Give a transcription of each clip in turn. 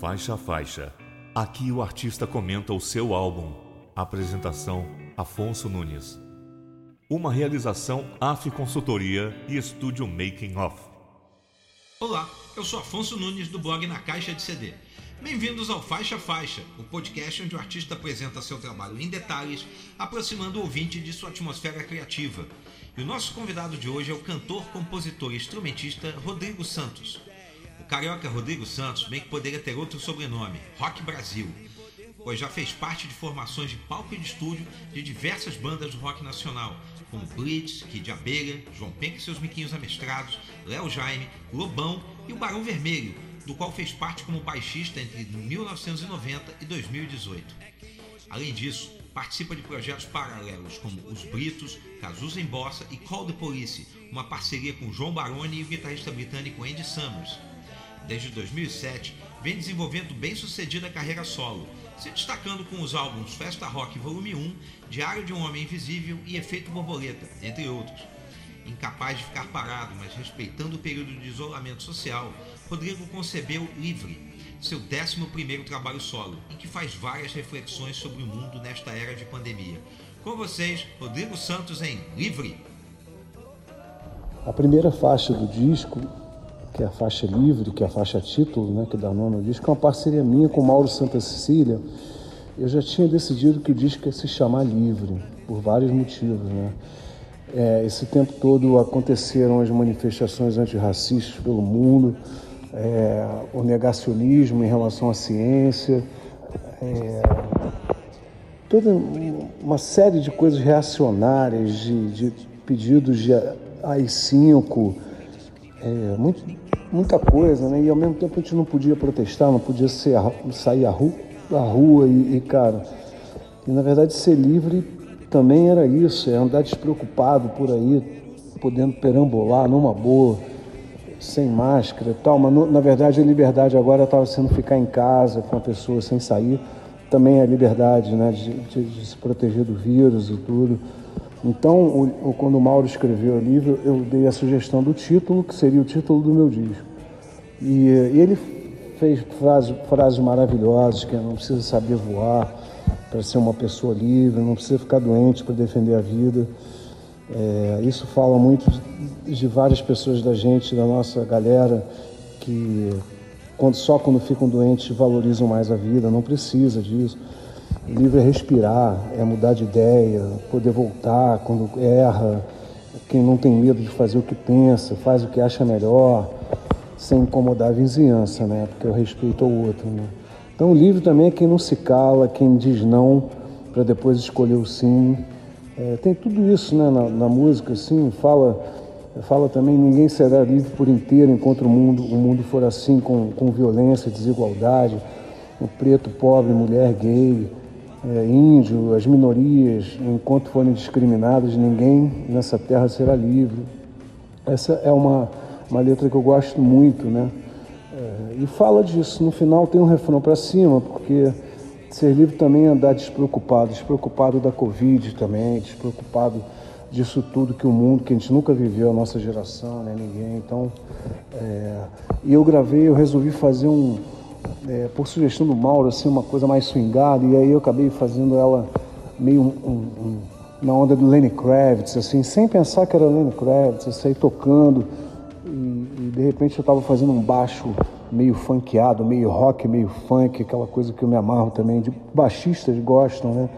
Faixa a faixa. Aqui o artista comenta o seu álbum. Apresentação: Afonso Nunes. Uma realização AF Consultoria e Estúdio Making Off. Olá, eu sou Afonso Nunes do blog Na Caixa de CD. Bem-vindos ao Faixa Faixa, o podcast onde o artista apresenta seu trabalho em detalhes, aproximando o ouvinte de sua atmosfera criativa. E o nosso convidado de hoje é o cantor, compositor e instrumentista Rodrigo Santos. Carioca Rodrigo Santos bem que poderia ter outro sobrenome, Rock Brasil, pois já fez parte de formações de palco e de estúdio de diversas bandas do rock nacional, como Blitz, Kid Abelha, João Penca e seus miquinhos amestrados, Léo Jaime, Lobão e o Barão Vermelho, do qual fez parte como baixista entre 1990 e 2018. Além disso, participa de projetos paralelos como Os Britos, Cazuza em Bossa e Call the Police, uma parceria com João Baroni e o guitarrista britânico Andy Summers. Desde 2007, vem desenvolvendo bem-sucedida carreira solo, se destacando com os álbuns Festa Rock Volume 1, Diário de um Homem Invisível e Efeito Borboleta, entre outros. Incapaz de ficar parado, mas respeitando o período de isolamento social, Rodrigo concebeu Livre, seu 11 trabalho solo, em que faz várias reflexões sobre o mundo nesta era de pandemia. Com vocês, Rodrigo Santos em Livre. A primeira faixa do disco, que é a faixa livre, que é a faixa título, né, que dá nome ao disco, é uma parceria minha com Mauro Santa Cecília. Eu já tinha decidido que o disco ia se chamar Livre, por vários motivos. Né? É, esse tempo todo aconteceram as manifestações antirracistas pelo mundo, é, o negacionismo em relação à ciência, é, toda uma série de coisas reacionárias, de, de pedidos de AI-5, é, muito, muita coisa, né? E ao mesmo tempo a gente não podia protestar, não podia ser, sair à rua, à rua e, e, cara, e na verdade ser livre também era isso, é andar despreocupado por aí, podendo perambular numa boa sem máscara e tal, mas no, na verdade a liberdade agora estava sendo ficar em casa com a pessoa sem sair. Também a liberdade né, de, de, de se proteger do vírus e tudo. Então, o, quando o Mauro escreveu o livro, eu dei a sugestão do título, que seria o título do meu disco. E, e ele fez frases, frases maravilhosas, que não precisa saber voar para ser uma pessoa livre, não precisa ficar doente para defender a vida. É, isso fala muito de, de, várias pessoas da gente, da nossa galera, que quando, só quando ficam doentes valorizam mais a vida, não precisa disso. O livro é respirar, é mudar de ideia, poder voltar quando erra, quem não tem medo de fazer o que pensa, faz o que acha melhor, sem incomodar a vizinhança, né? Porque eu respeito ao outro, né? Então o livro também é quem não se cala, quem diz não para depois escolher o sim. É, tem tudo isso né, na, na, música, assim, fala, fala também ninguém será livre por inteiro enquanto o mundo, o mundo for assim, com, com violência, desigualdade, o preto, pobre, mulher, gay, é, índio, as minorias, enquanto forem discriminadas, ninguém nessa terra será livre. Essa é uma, uma letra que eu gosto muito, né? É, e fala disso. No final tem um refrão para cima, porque Ser livre também é andar despreocupado, despreocupado da Covid também, despreocupado disso tudo que o mundo, que a gente nunca viveu, a nossa geração, né, ninguém. Então, é, e eu gravei, eu resolvi fazer um, é, por sugestão do Mauro, assim, uma coisa mais swingada, e aí eu acabei fazendo ela meio um, um, um, na onda do Lenny Kravitz, assim, sem pensar que era Lenny Kravitz, eu saí tocando e, e de repente eu estava fazendo um baixo meio funkeado, meio rock, meio funk, aquela coisa que eu me amarro também, de baixistas gostam, né?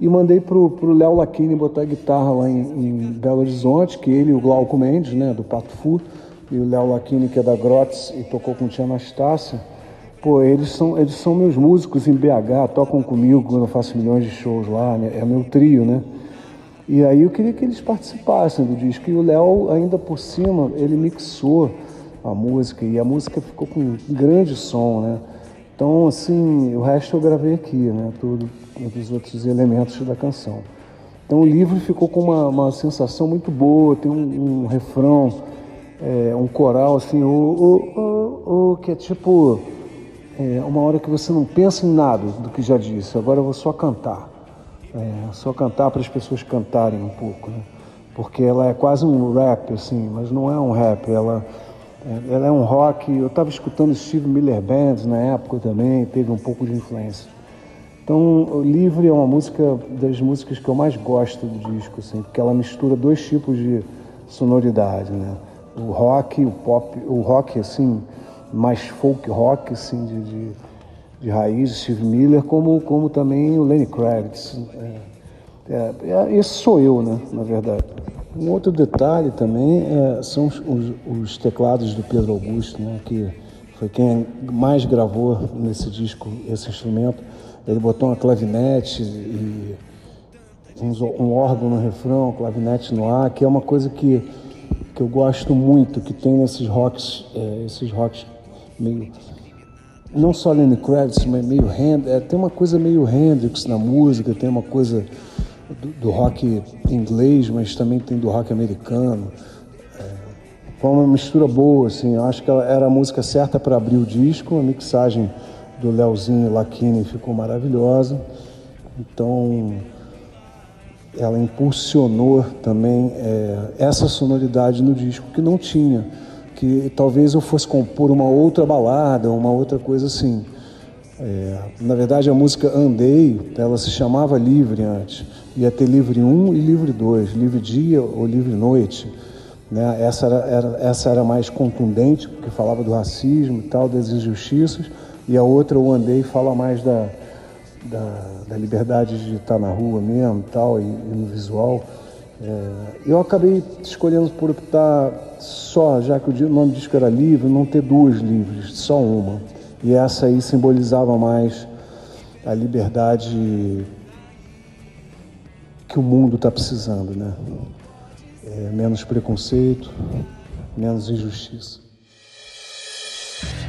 E mandei pro, pro Léo Laquini botar guitarra lá em, em, Belo Horizonte, que ele e o Glauco Mendes, né, do Pato Fu, e o Léo Laquini, que é da Grots e tocou com o Tia Anastácia. Pô, eles são, eles são meus músicos em BH, tocam comigo quando eu faço milhões de shows lá, né? é meu trio, né? E aí eu queria que eles participassem do disco. E o Léo, ainda por cima, ele mixou a música e a música ficou com um grande som, né? Então, assim, o resto eu gravei aqui, né? Tudo, os outros elementos da canção. Então, o livro ficou com uma, uma sensação muito boa, tem um, um refrão, é, um coral, assim, o, o, o, o que é tipo é, uma hora que você não pensa em nada do que já disse, agora eu vou só cantar. É, só cantar para as pessoas cantarem um pouco, né? Porque ela é quase um rap, assim, mas não é um rap, ela É, ela é um rock. Eu estava escutando Steve Miller Band na época também, teve um pouco de influência. Então, Livre é uma música das músicas que eu mais gosto do disco, assim, porque ela mistura dois tipos de sonoridade, né? O rock, o pop, o rock assim, mais folk rock assim de, de, de raiz, Steve Miller, como como também o Lenny Kravitz. É, é, é, esse sou eu, né? Na verdade. Um outro detalhe também é, são os, os, os, teclados do Pedro Augusto, né? Que foi quem mais gravou nesse disco esse instrumento. Ele botou uma clavinete e um órgão no refrão, clavinete no ar, que é uma coisa que, que eu gosto muito, que tem nesses rocks, é, esses rocks meio não só Lenny Kravitz, mas meio Hendrix, é, tem uma coisa meio Hendrix na música, tem uma coisa do, do rock inglês, mas também tem do rock americano. É, foi uma mistura boa, assim, eu acho que era a música certa para abrir o disco, a mixagem do Leozinho Lacchini ficou maravilhosa. Então, ela impulsionou também é, essa sonoridade no disco que não tinha, que talvez eu fosse compor uma outra balada, uma outra coisa assim. É, na verdade, a música Andei, ela se chamava Livre antes. Ia ter Livre 1 e Livre 2, Livre Dia ou Livre Noite. Né? Essa, era, era, essa era mais contundente, porque falava do racismo e tal, das injustiças e a outra, o Andei, fala mais da, da, da liberdade de estar na rua mesmo tal, e, e no visual. É, eu acabei escolhendo por optar só, já que o nome do disco era livre, não ter duas livres, só uma. E essa aí simbolizava mais a liberdade que o mundo está precisando, né? É, menos preconceito, menos injustiça.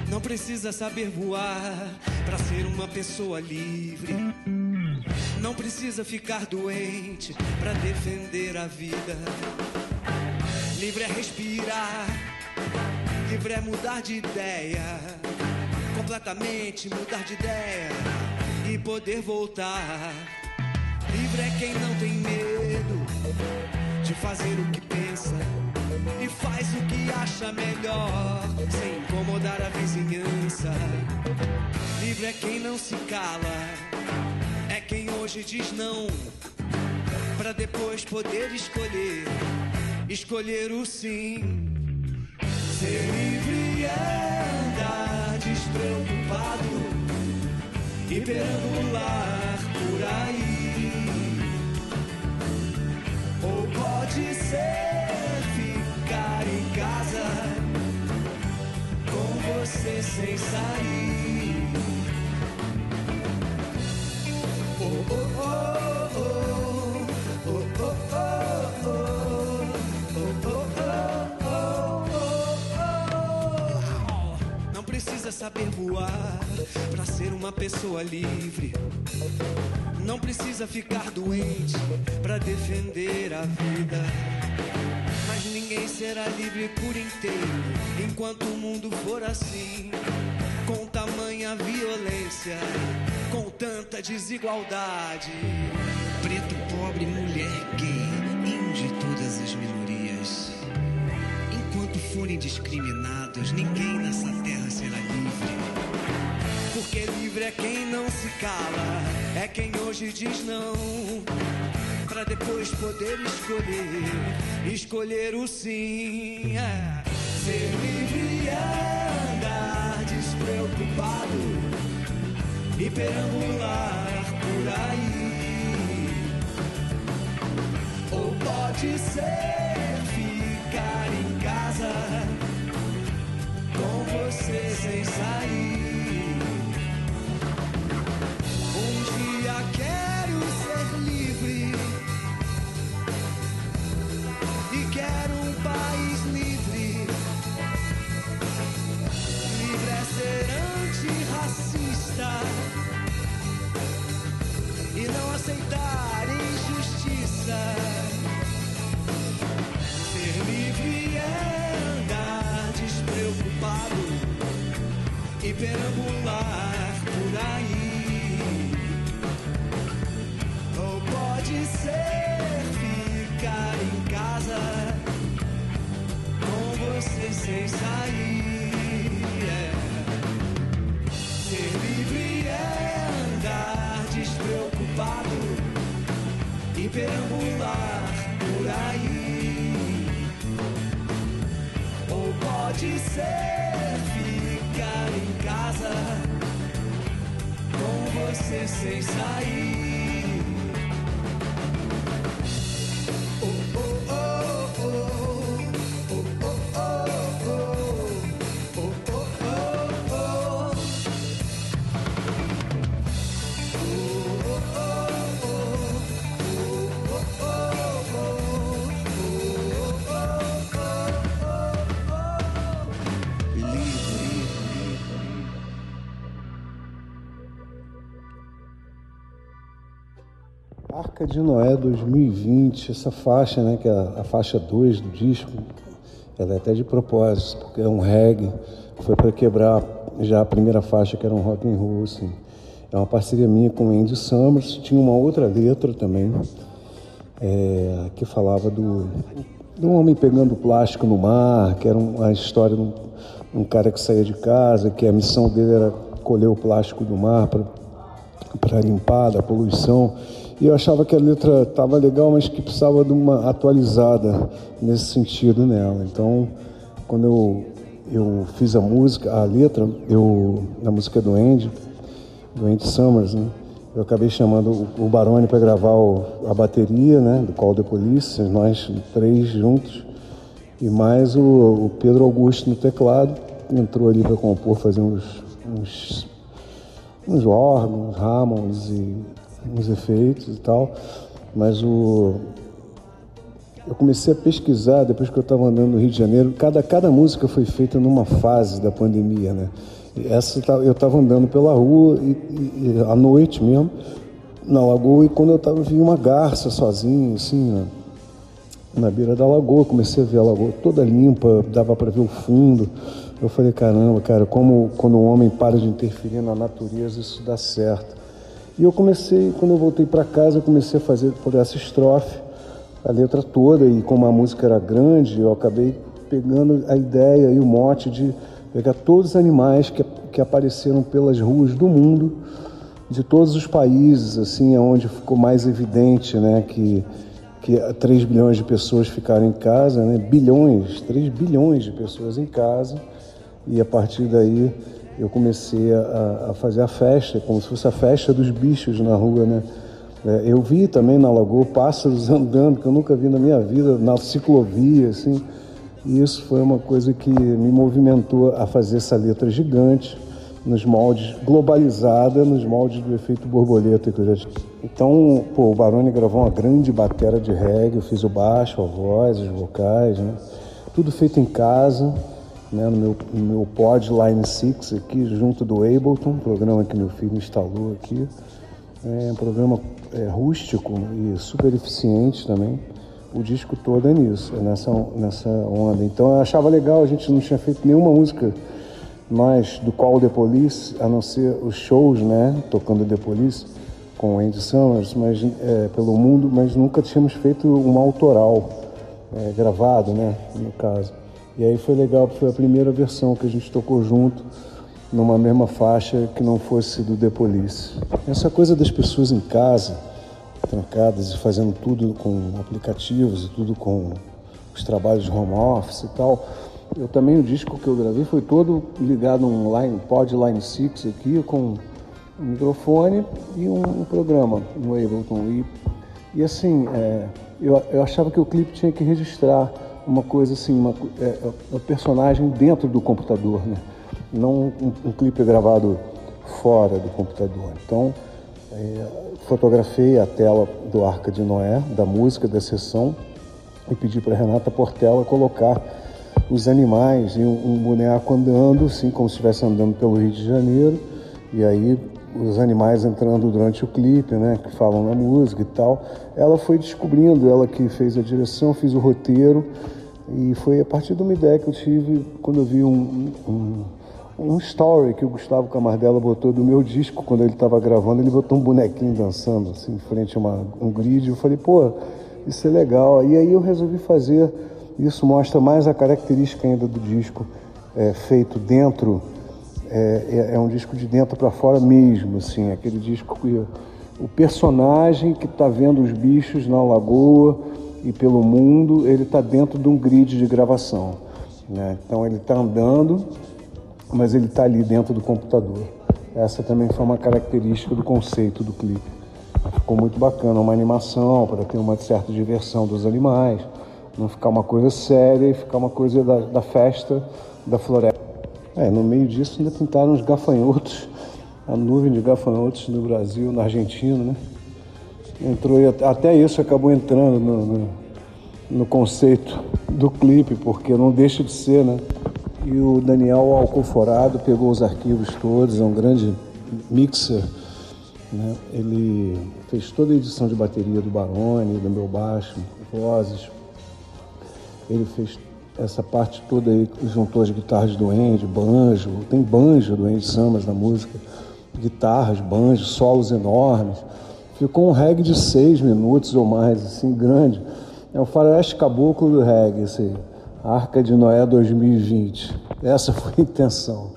Não precisa saber voar para ser uma pessoa livre. Não precisa ficar doente para defender a vida. Livre é respirar, livre é mudar de ideia. Completamente mudar de ideia e poder voltar. Livre é quem não tem medo de fazer o que pensa e faz o que acha melhor, sem incomodar a vizinhança. Livre é quem não se cala, é quem hoje diz não, para depois poder escolher, escolher o sim. Ser livre é andar despreocupado e perambular por aí. Ou pode ser você sem sair. Oh, oh, oh, Não precisa saber voar para ser uma pessoa livre. Não precisa ficar doente para defender a vida mas ninguém será livre por inteiro enquanto o mundo for assim. Com tamanha violência, com tanta desigualdade. Preto, pobre, mulher, gay, índio de todas as minorias. Enquanto forem discriminados, ninguém nessa terra será livre. Porque livre é quem não se cala, é quem hoje diz não para depois poder escolher, escolher o sim. É. Ser livre é andar despreocupado e perambular por aí. Ou pode ser ficar em casa com você sem sair. Um dia quero perambular por aí. Ou pode ser ficar em casa com você sem sair. É. Ser livre é andar despreocupado e perambular por aí. Ou pode ser você sem sair. Arca de Noé 2020, essa faixa, né, que é a, faixa 2 do disco, ela é até de propósito, porque é um reggae, foi para quebrar já a primeira faixa que era um rock and roll, assim. É uma parceria minha com o Andy Summers, tinha uma outra letra também, é, que falava do, do homem pegando plástico no mar, que era uma história de um, um cara que saía de casa, que a missão dele era colher o plástico do mar para limpar da poluição. E eu achava que a letra estava legal, mas que precisava de uma atualizada nesse sentido nela. Então, quando eu, eu fiz a música, a letra, eu, na música do Andy, do Andy Summers, né? Eu acabei chamando o Baroni para gravar o, a bateria, né, do Call the Police, nós três juntos, e mais o, o Pedro Augusto no teclado, entrou ali para compor, fazer uns, uns, uns órgãos, Hammonds e uns efeitos e tal, mas o eu comecei a pesquisar depois que eu estava andando no Rio de Janeiro. Cada, cada música foi feita numa fase da pandemia, né? Essa eu estava andando pela rua e, e, à noite mesmo na lagoa e quando eu estava vi uma garça sozinho assim na, na beira da lagoa comecei a ver a lagoa toda limpa dava para ver o fundo eu falei caramba cara como quando o homem para de interferir na natureza isso dá certo e eu comecei, quando eu voltei para casa, eu comecei a fazer por essa estrofe a letra toda e como a música era grande, eu acabei pegando a ideia e o mote de pegar todos os animais que, que apareceram pelas ruas do mundo, de todos os países, assim, onde ficou mais evidente, né, que que 3 bilhões de pessoas ficaram em casa, né? Bilhões, 3 bilhões de pessoas em casa. E a partir daí eu comecei a, a, fazer a festa, como se fosse a festa dos bichos na rua, né? É, eu vi também na lagoa pássaros andando que eu nunca vi na minha vida, na ciclovia, assim. E isso foi uma coisa que me movimentou a fazer essa letra gigante, nos moldes, globalizada, nos moldes do efeito borboleta que eu já tinha. Então, pô, o Baroni gravou uma grande bateria de reggae, eu fiz o baixo, a voz, os vocais, né? Tudo feito em casa né, no meu, no meu pod Line 6 aqui, junto do Ableton, programa que meu filho instalou aqui. É um programa é, rústico e super eficiente também. O disco todo é nisso, é nessa, nessa onda. Então eu achava legal, a gente não tinha feito nenhuma música mais do Call the Police, a não ser os shows, né, tocando The Police com o Andy Summers, mas é, pelo mundo, mas nunca tínhamos feito um autoral é, gravado, né, no caso. E aí foi legal, foi a primeira versão que a gente tocou junto, numa mesma faixa que não fosse do The Police. Essa coisa das pessoas em casa, trancadas e fazendo tudo com aplicativos e tudo com os trabalhos de home office e tal. Eu também, o disco que eu gravei foi todo ligado um line, pod Line 6 aqui, com um microfone e um, programa no Ableton. E, e assim, é, eu, eu achava que o clipe tinha que registrar uma coisa assim, uma, é, é, um personagem dentro do computador, né? não um, um clipe gravado fora do computador. Então, é, fotografei a tela do Arca de Noé, da música da sessão, e pedi para Renata Portela colocar os animais e um, um boneco andando, assim como se estivesse andando pelo Rio de Janeiro, e aí os animais entrando durante o clipe, né, que falam na música e tal. Ela foi descobrindo, ela que fez a direção, fiz o roteiro, e foi a partir de uma ideia que eu tive quando eu vi um, um, um story que o Gustavo Camardella botou do meu disco, quando ele estava gravando, ele botou um bonequinho dançando, assim, em frente a uma, um grid. Eu falei, pô, isso é legal. E aí eu resolvi fazer Isso mostra mais a característica ainda do disco é, feito dentro, é, é, é um disco de dentro para fora mesmo, assim, aquele disco que o personagem que está vendo os bichos na lagoa e pelo mundo, ele está dentro de um grid de gravação. Né? Então ele está andando, mas ele está ali dentro do computador. Essa também foi uma característica do conceito do clipe. Ficou muito bacana, uma animação para ter uma certa diversão dos animais, não ficar uma coisa séria e ficar uma coisa da, da festa da floresta. É, no meio disso ainda pintaram os gafanhotos a nuvem de gafanhotos no Brasil, na Argentina, né? Entrou até isso acabou entrando no, no, no, conceito do clipe, porque não deixa de ser, né? E o Daniel Alcoforado pegou os arquivos todos, é um grande mixer, né? Ele fez toda a edição de bateria do Barone, do meu baixo, vozes. Ele fez essa parte toda aí, juntou as guitarras do Andy, banjo, tem banjo do Andy Samas na música guitarras, banjos, solos enormes. Ficou um reggae de seis minutos ou mais, assim, grande. É o faroeste caboclo do reggae, esse Arca de Noé 2020. Essa foi a intenção.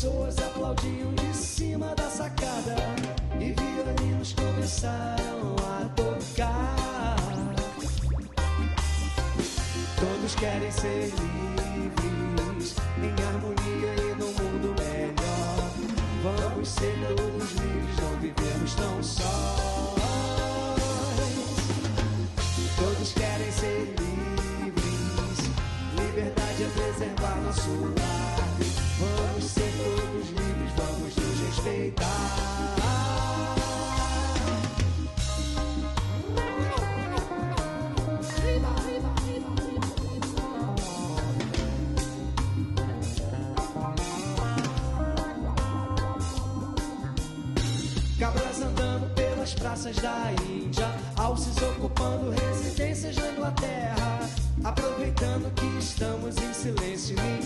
pessoas aplaudiam de cima da sacada e violinos começaram a tocar. Todos querem ser livres, em harmonia e no mundo melhor. Vamos ser todos livres, não vivemos tão só. Todos querem ser livres, liberdade é preservar nosso lar. Praças da Índia, alces ocupando residências na Inglaterra, aproveitando que estamos em silêncio e em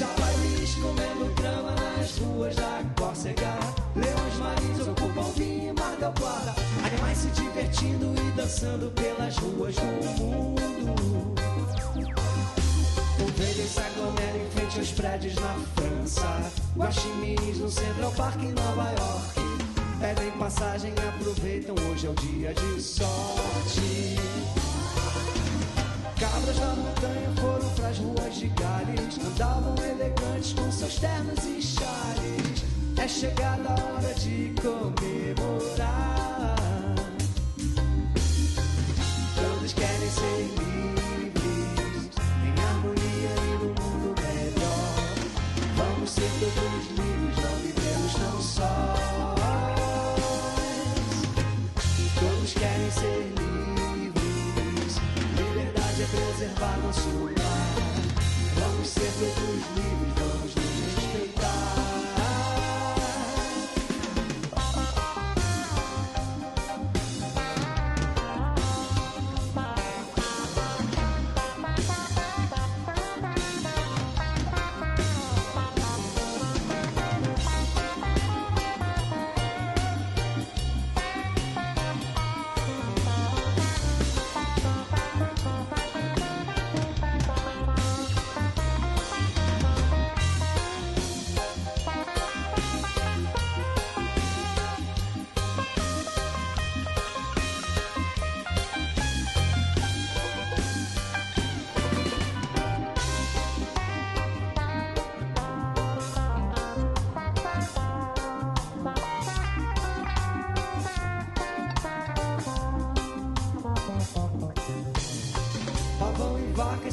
Javalis comendo grama nas ruas da Córcega, leões marinhos ocupam vinho e mar del Plata, animais se divertindo e dançando pelas ruas do mundo. Ovelhas aglomeram em frente aos prédios na França, guaxinins no Central Park em Nova York. Pedem passagem, aproveitam, hoje é o dia de sorte. Cabras da montanha pras ruas de Gales, andavam elegantes com seus ternos e chales. É chegada a hora de comemorar. Todos querem ser livres, em harmonia e num mundo melhor. Vamos ser todos livres, não vivemos tão só. ser livres. Liberdade é preservar nosso lar. Vamos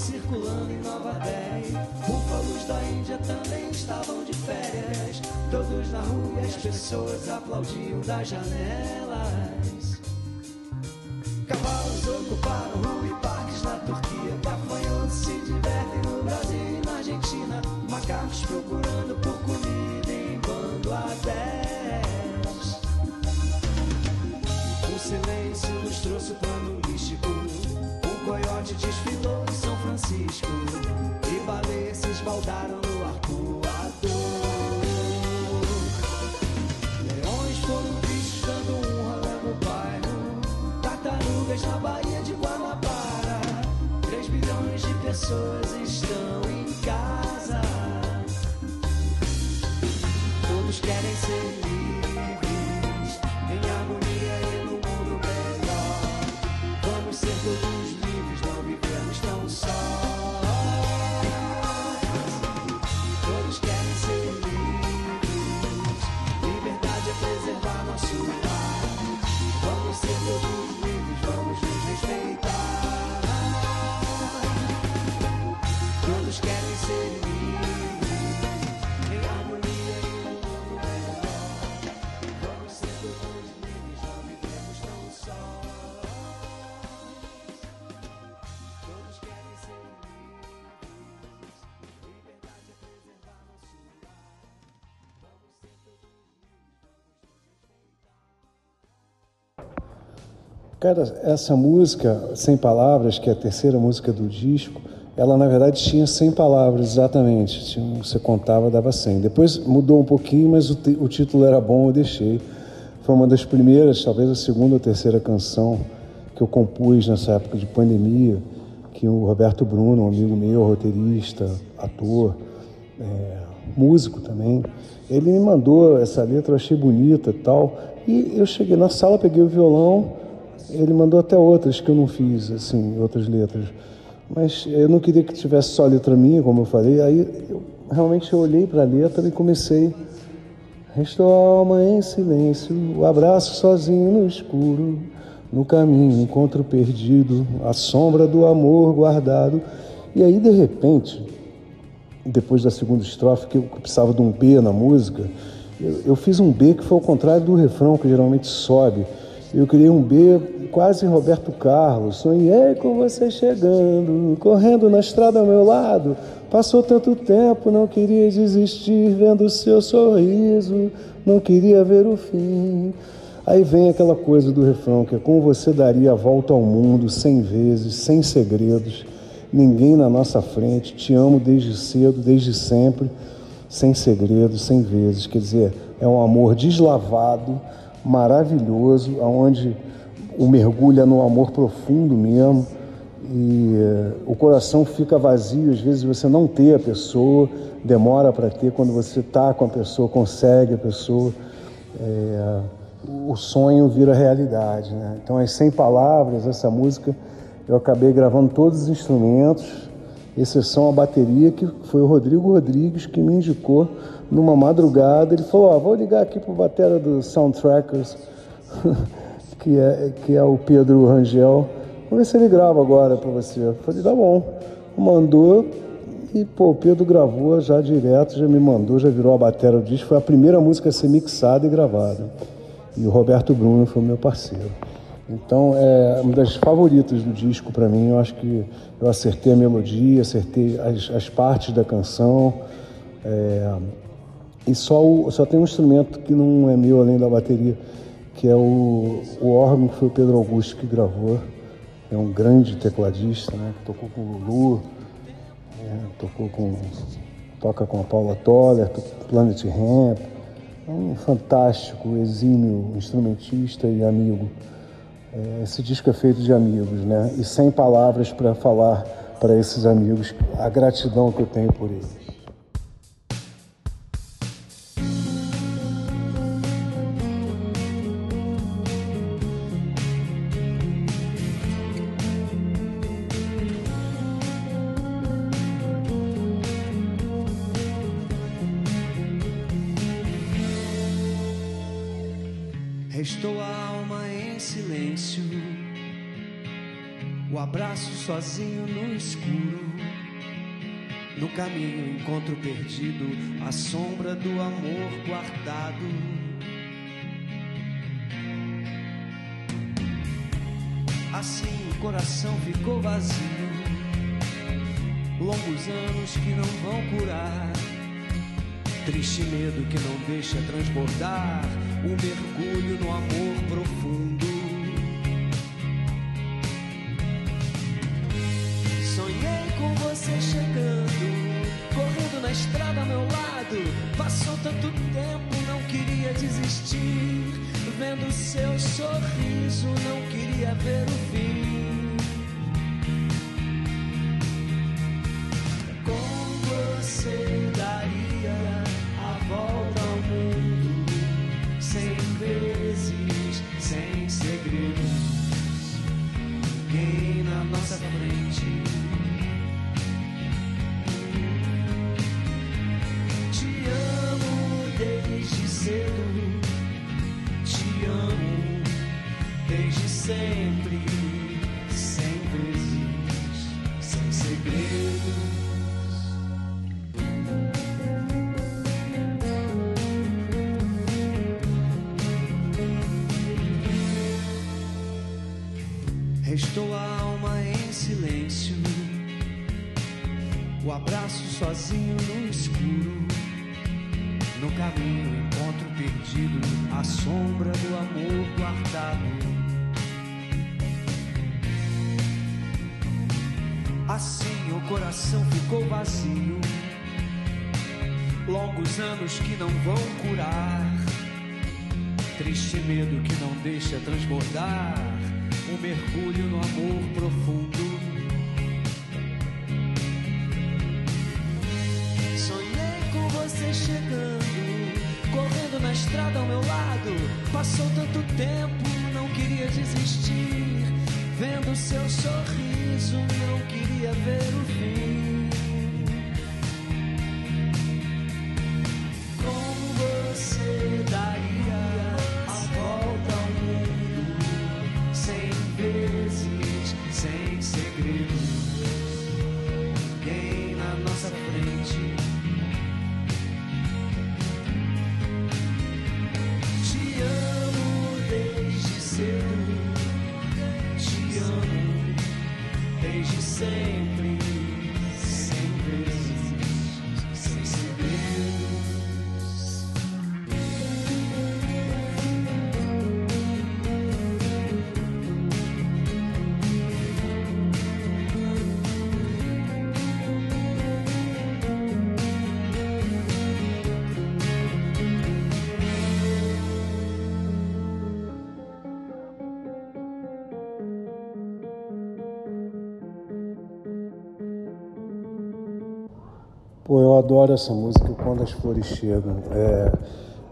circulando em Nova Delhi. Búfalos da Índia também estavam de férias. Todos na rua e as pessoas aplaudiam das janelas. Cavalos ocuparam Cara, essa música, Sem Palavras, que é a terceira música do disco, ela na verdade tinha 100 palavras exatamente. Tinha, você contava, dava 100. Depois mudou um pouquinho, mas o, o título era bom, eu deixei. Foi uma das primeiras, talvez a segunda ou terceira canção que eu compus nessa época de pandemia, que o Roberto Bruno, um amigo meu, roteirista, ator, é, músico também, ele me mandou essa letra, eu achei bonita e tal. E eu cheguei na sala, peguei o violão, ele mandou até outras que eu não fiz, assim, outras letras. Mas eu não queria que tivesse só letra minha, como eu falei. Aí eu realmente eu olhei para a letra e comecei. Restou a alma em silêncio, o abraço sozinho no escuro. No caminho, encontro perdido, a sombra do amor guardado. E aí, de repente, depois da segunda estrofe, que eu precisava de um B na música, eu, eu fiz um B que foi ao contrário do refrão, que geralmente sobe. Eu criei um B quase Roberto Carlos. Sonhei com você chegando, correndo na estrada ao meu lado. Passou tanto tempo, não queria desistir, vendo o seu sorriso, não queria ver o fim. Aí vem aquela coisa do refrão, que é com você daria a volta ao mundo cem vezes, sem segredos, ninguém na nossa frente, te amo desde cedo, desde sempre, sem segredos, sem vezes. Quer dizer, é um amor deslavado, maravilhoso, aonde o mergulho é no amor profundo mesmo e eh, o coração fica vazio às vezes você não ter a pessoa demora para ter quando você está com a pessoa consegue a pessoa eh, o sonho vira realidade né? então as 100 palavras essa música eu acabei gravando todos os instrumentos exceção a bateria que foi o Rodrigo Rodrigues que me indicou numa madrugada ele falou ó, vou ligar aqui para o batera do Soundtrackers que é, que é o Pedro Rangel. Vamos ver se ele grava agora para você. Eu falei, tá bom. Mandou e, pô, o Pedro gravou já direto, já me mandou, já virou a bateria do disco. Foi a primeira música a ser mixada e gravada. E o Roberto Bruno foi meu parceiro. Então, é uma das favoritas do disco para mim. Eu acho que eu acertei a melodia, acertei as, as partes da canção. É, e só, o, só tem um instrumento que não é meu além da bateria, que é o, o órgão que foi o Pedro Augusto que gravou. É um grande tecladista, né? Que tocou com o Lulu, é, tocou com. toca com a Paula Toller, Planet Ramp. É um fantástico, exímio instrumentista e amigo. É, esse disco é feito de amigos, né? E sem palavras para falar para esses amigos a gratidão que eu tenho por eles. Caminho encontro perdido a sombra do amor guardado. Assim o coração ficou vazio. Longos anos que não vão curar. Triste medo que não deixa transbordar. Um mergulho no amor profundo. Lado. Passou tanto tempo, não queria desistir. Vendo seu sorriso, não queria ver o fim. Com você ficou vazio. Longos anos que não vão curar. Triste medo que não deixa transbordar. Um mergulho no amor profundo. Sonhei com você chegando, correndo na estrada ao meu lado. Passou tanto tempo, não queria desistir. Vendo seu sorriso, não queria ver o fim. Pô, eu adoro essa música quando as flores chegam. É,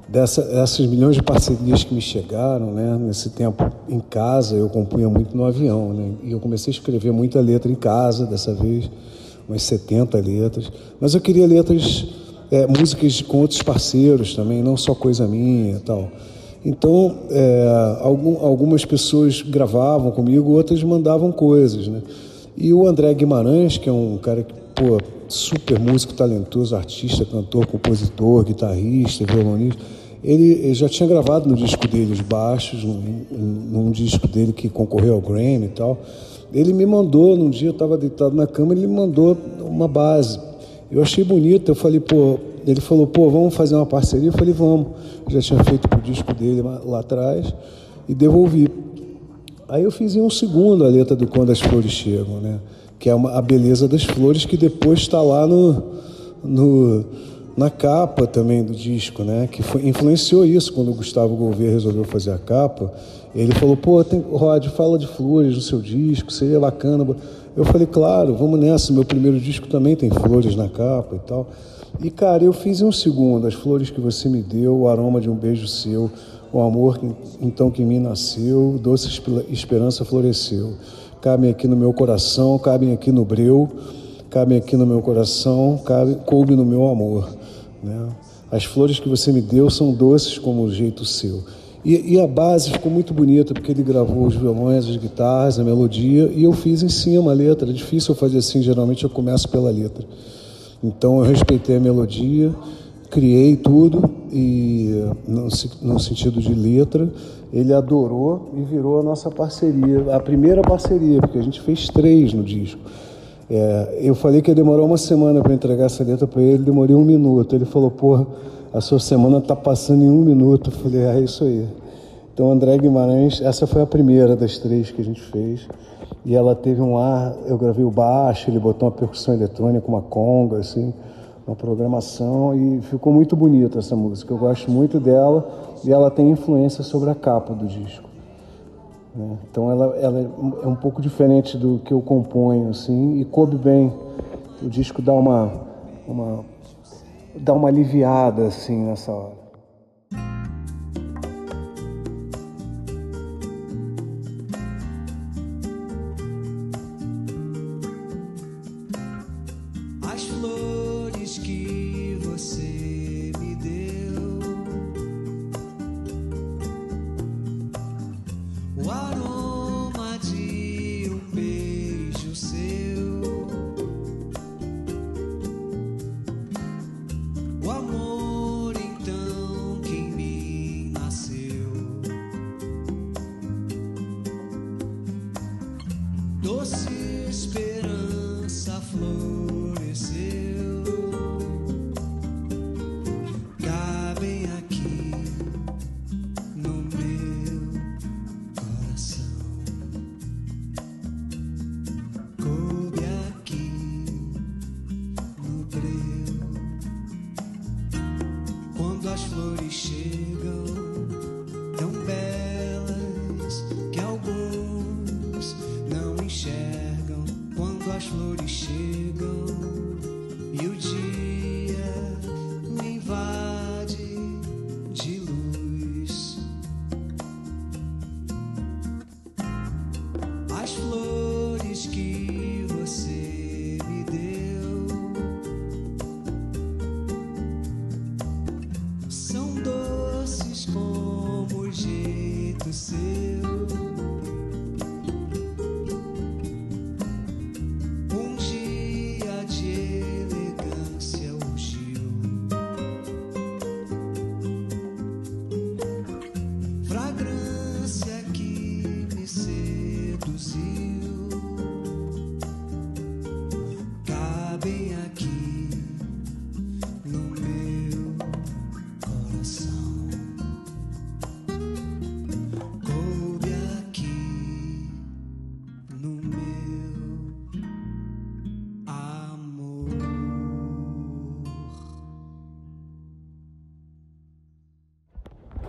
dessa, essas milhões de parcerias que me chegaram, né? Nesse tempo em casa, eu compunha muito no avião, né? E eu comecei a escrever muita letra em casa, dessa vez, umas 70 letras. Mas eu queria letras, é, músicas com outros parceiros também, não só coisa minha e tal. Então, é, algum, algumas pessoas gravavam comigo, outras mandavam coisas, né? E o André Guimarães, que é um cara que, pô, super músico, talentoso, artista, cantor, compositor, guitarrista, violonista, ele, ele já tinha gravado no disco dele os baixos, num, num disco dele que concorreu ao Grammy e tal. Ele me mandou, num dia eu estava deitado na cama, ele me mandou uma base. Eu achei bonito, eu falei, pô, ele falou, pô, vamos fazer uma parceria? Eu falei, vamos. Eu já tinha feito pro disco dele lá atrás e devolvi. Aí eu fiz em um segundo a letra do Quando as Flores Chegam, né? Que é uma, a beleza das flores que depois está lá no, no, na capa também do disco, né? Que foi, influenciou isso quando o Gustavo Gouveia resolveu fazer a capa. Ele falou, pô, tem, Rod, fala de flores no seu disco, seria bacana. Eu falei, claro, vamos nessa. Meu primeiro disco também tem flores na capa e tal. E, cara, eu fiz em um segundo as flores que você me deu, o aroma de um beijo seu, o amor que, então que em mim nasceu, doce esperança floresceu. Cabem aqui no meu coração, cabem aqui no breu, cabem aqui no meu coração, cabe, coube no meu amor. Né? As flores que você me deu são doces como o jeito seu. E, e, a base ficou muito bonita, porque ele gravou os violões, as guitarras, a melodia, e eu fiz em cima a letra. É difícil eu fazer assim, geralmente eu começo pela letra. Então eu respeitei a melodia, criei tudo, e no, no sentido de letra, ele adorou e virou a nossa parceria, a primeira parceria, porque a gente fez três no disco. É, eu falei que ia demorar uma semana para entregar essa letra para ele, demorei um minuto. Ele falou, porra, a sua semana está passando em um minuto. Eu falei, é isso aí. Então, André Guimarães, essa foi a primeira das três que a gente fez. E ela teve um ar, eu gravei o baixo, ele botou uma percussão eletrônica, uma conga, assim, uma programação, e ficou muito bonita essa música. Eu gosto muito dela e ela tem influência sobre a capa do disco. Né? Então ela, ela é um pouco diferente do que eu componho, assim, e coube bem. O disco dá uma, uma, dá uma aliviada, assim, nessa hora. What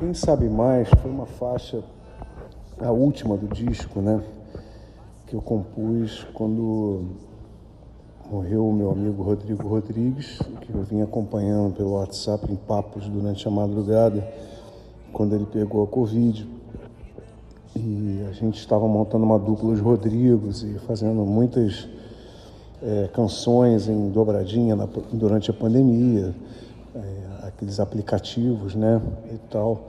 Quem sabe mais foi uma faixa, a última do disco, né? Que eu compus quando morreu o meu amigo Rodrigo Rodrigues, que eu vim acompanhando pelo WhatsApp em papos durante a madrugada, quando ele pegou a Covid. E a gente estava montando uma dupla os Rodrigos e fazendo muitas é, canções em dobradinha na, durante a pandemia. É, aqueles aplicativos, né, e tal.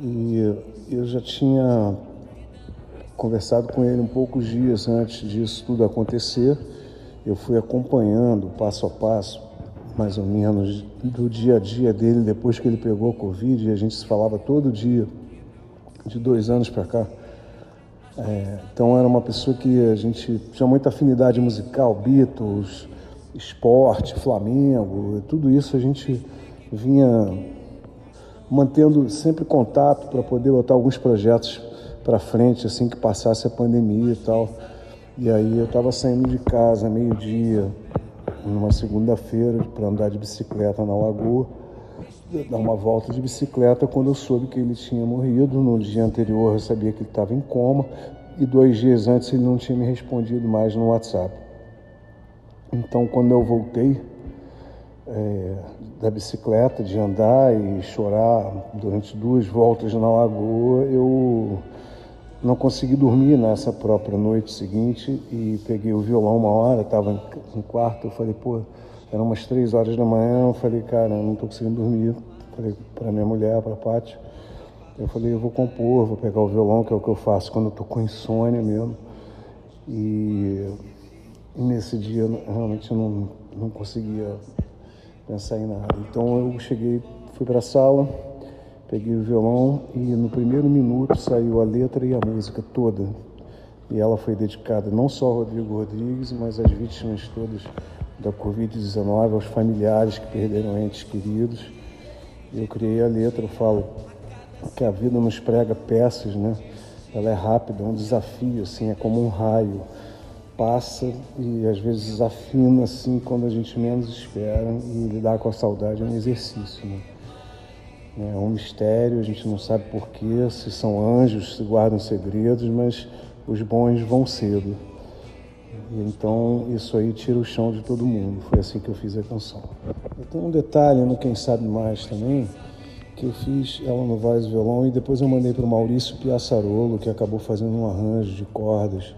E eu já tinha conversado com ele um poucos dias antes disso tudo acontecer. Eu fui acompanhando passo a passo, mais ou menos, do dia a dia dele depois que ele pegou a Covid. E a gente se falava todo dia, de dois anos para cá. É, então era uma pessoa que a gente tinha muita afinidade musical, Beatles, esporte, Flamengo, tudo isso a gente vinha mantendo sempre contato para poder botar alguns projetos para frente assim que passasse a pandemia e tal. E aí eu estava saindo de casa meio-dia, numa segunda-feira, para andar de bicicleta na lagoa, dar uma volta de bicicleta quando eu soube que ele tinha morrido. No dia anterior eu sabia que ele estava em coma e dois dias antes ele não tinha me respondido mais no WhatsApp. Então quando eu voltei, é, da bicicleta, de andar e chorar durante duas voltas na lagoa, eu não consegui dormir nessa própria noite seguinte e peguei o violão uma hora, estava no quarto, eu falei, pô, eram umas três horas da manhã, eu falei, cara, não estou conseguindo dormir. Falei para minha mulher, para a Paty, Eu falei, eu vou compor, vou pegar o violão, que é o que eu faço quando eu com insônia mesmo. E, e nesse dia realmente eu não, não conseguia pensar em nada. Então eu cheguei, fui para a sala, peguei o violão e no primeiro minuto saiu a letra e a música toda. E ela foi dedicada não só ao Rodrigo Rodrigues, mas às vítimas todas da Covid-19, aos familiares que perderam entes queridos. Eu criei a letra, eu falo que a vida nos prega peças, né? Ela é rápida, é um desafio, assim, é como um raio. Passa e às vezes desafina, assim, quando a gente menos espera. E lidar com a saudade é um exercício, né? É um mistério, a gente não sabe porquê, se são anjos, se guardam segredos, mas os bons vão cedo. Então isso aí tira o chão de todo mundo. Foi assim que eu fiz a canção. E tem um detalhe no Quem Sabe Mais também, que eu fiz ela no voz e violão e depois eu mandei para o Maurício Piaçarolo, que acabou fazendo um arranjo de cordas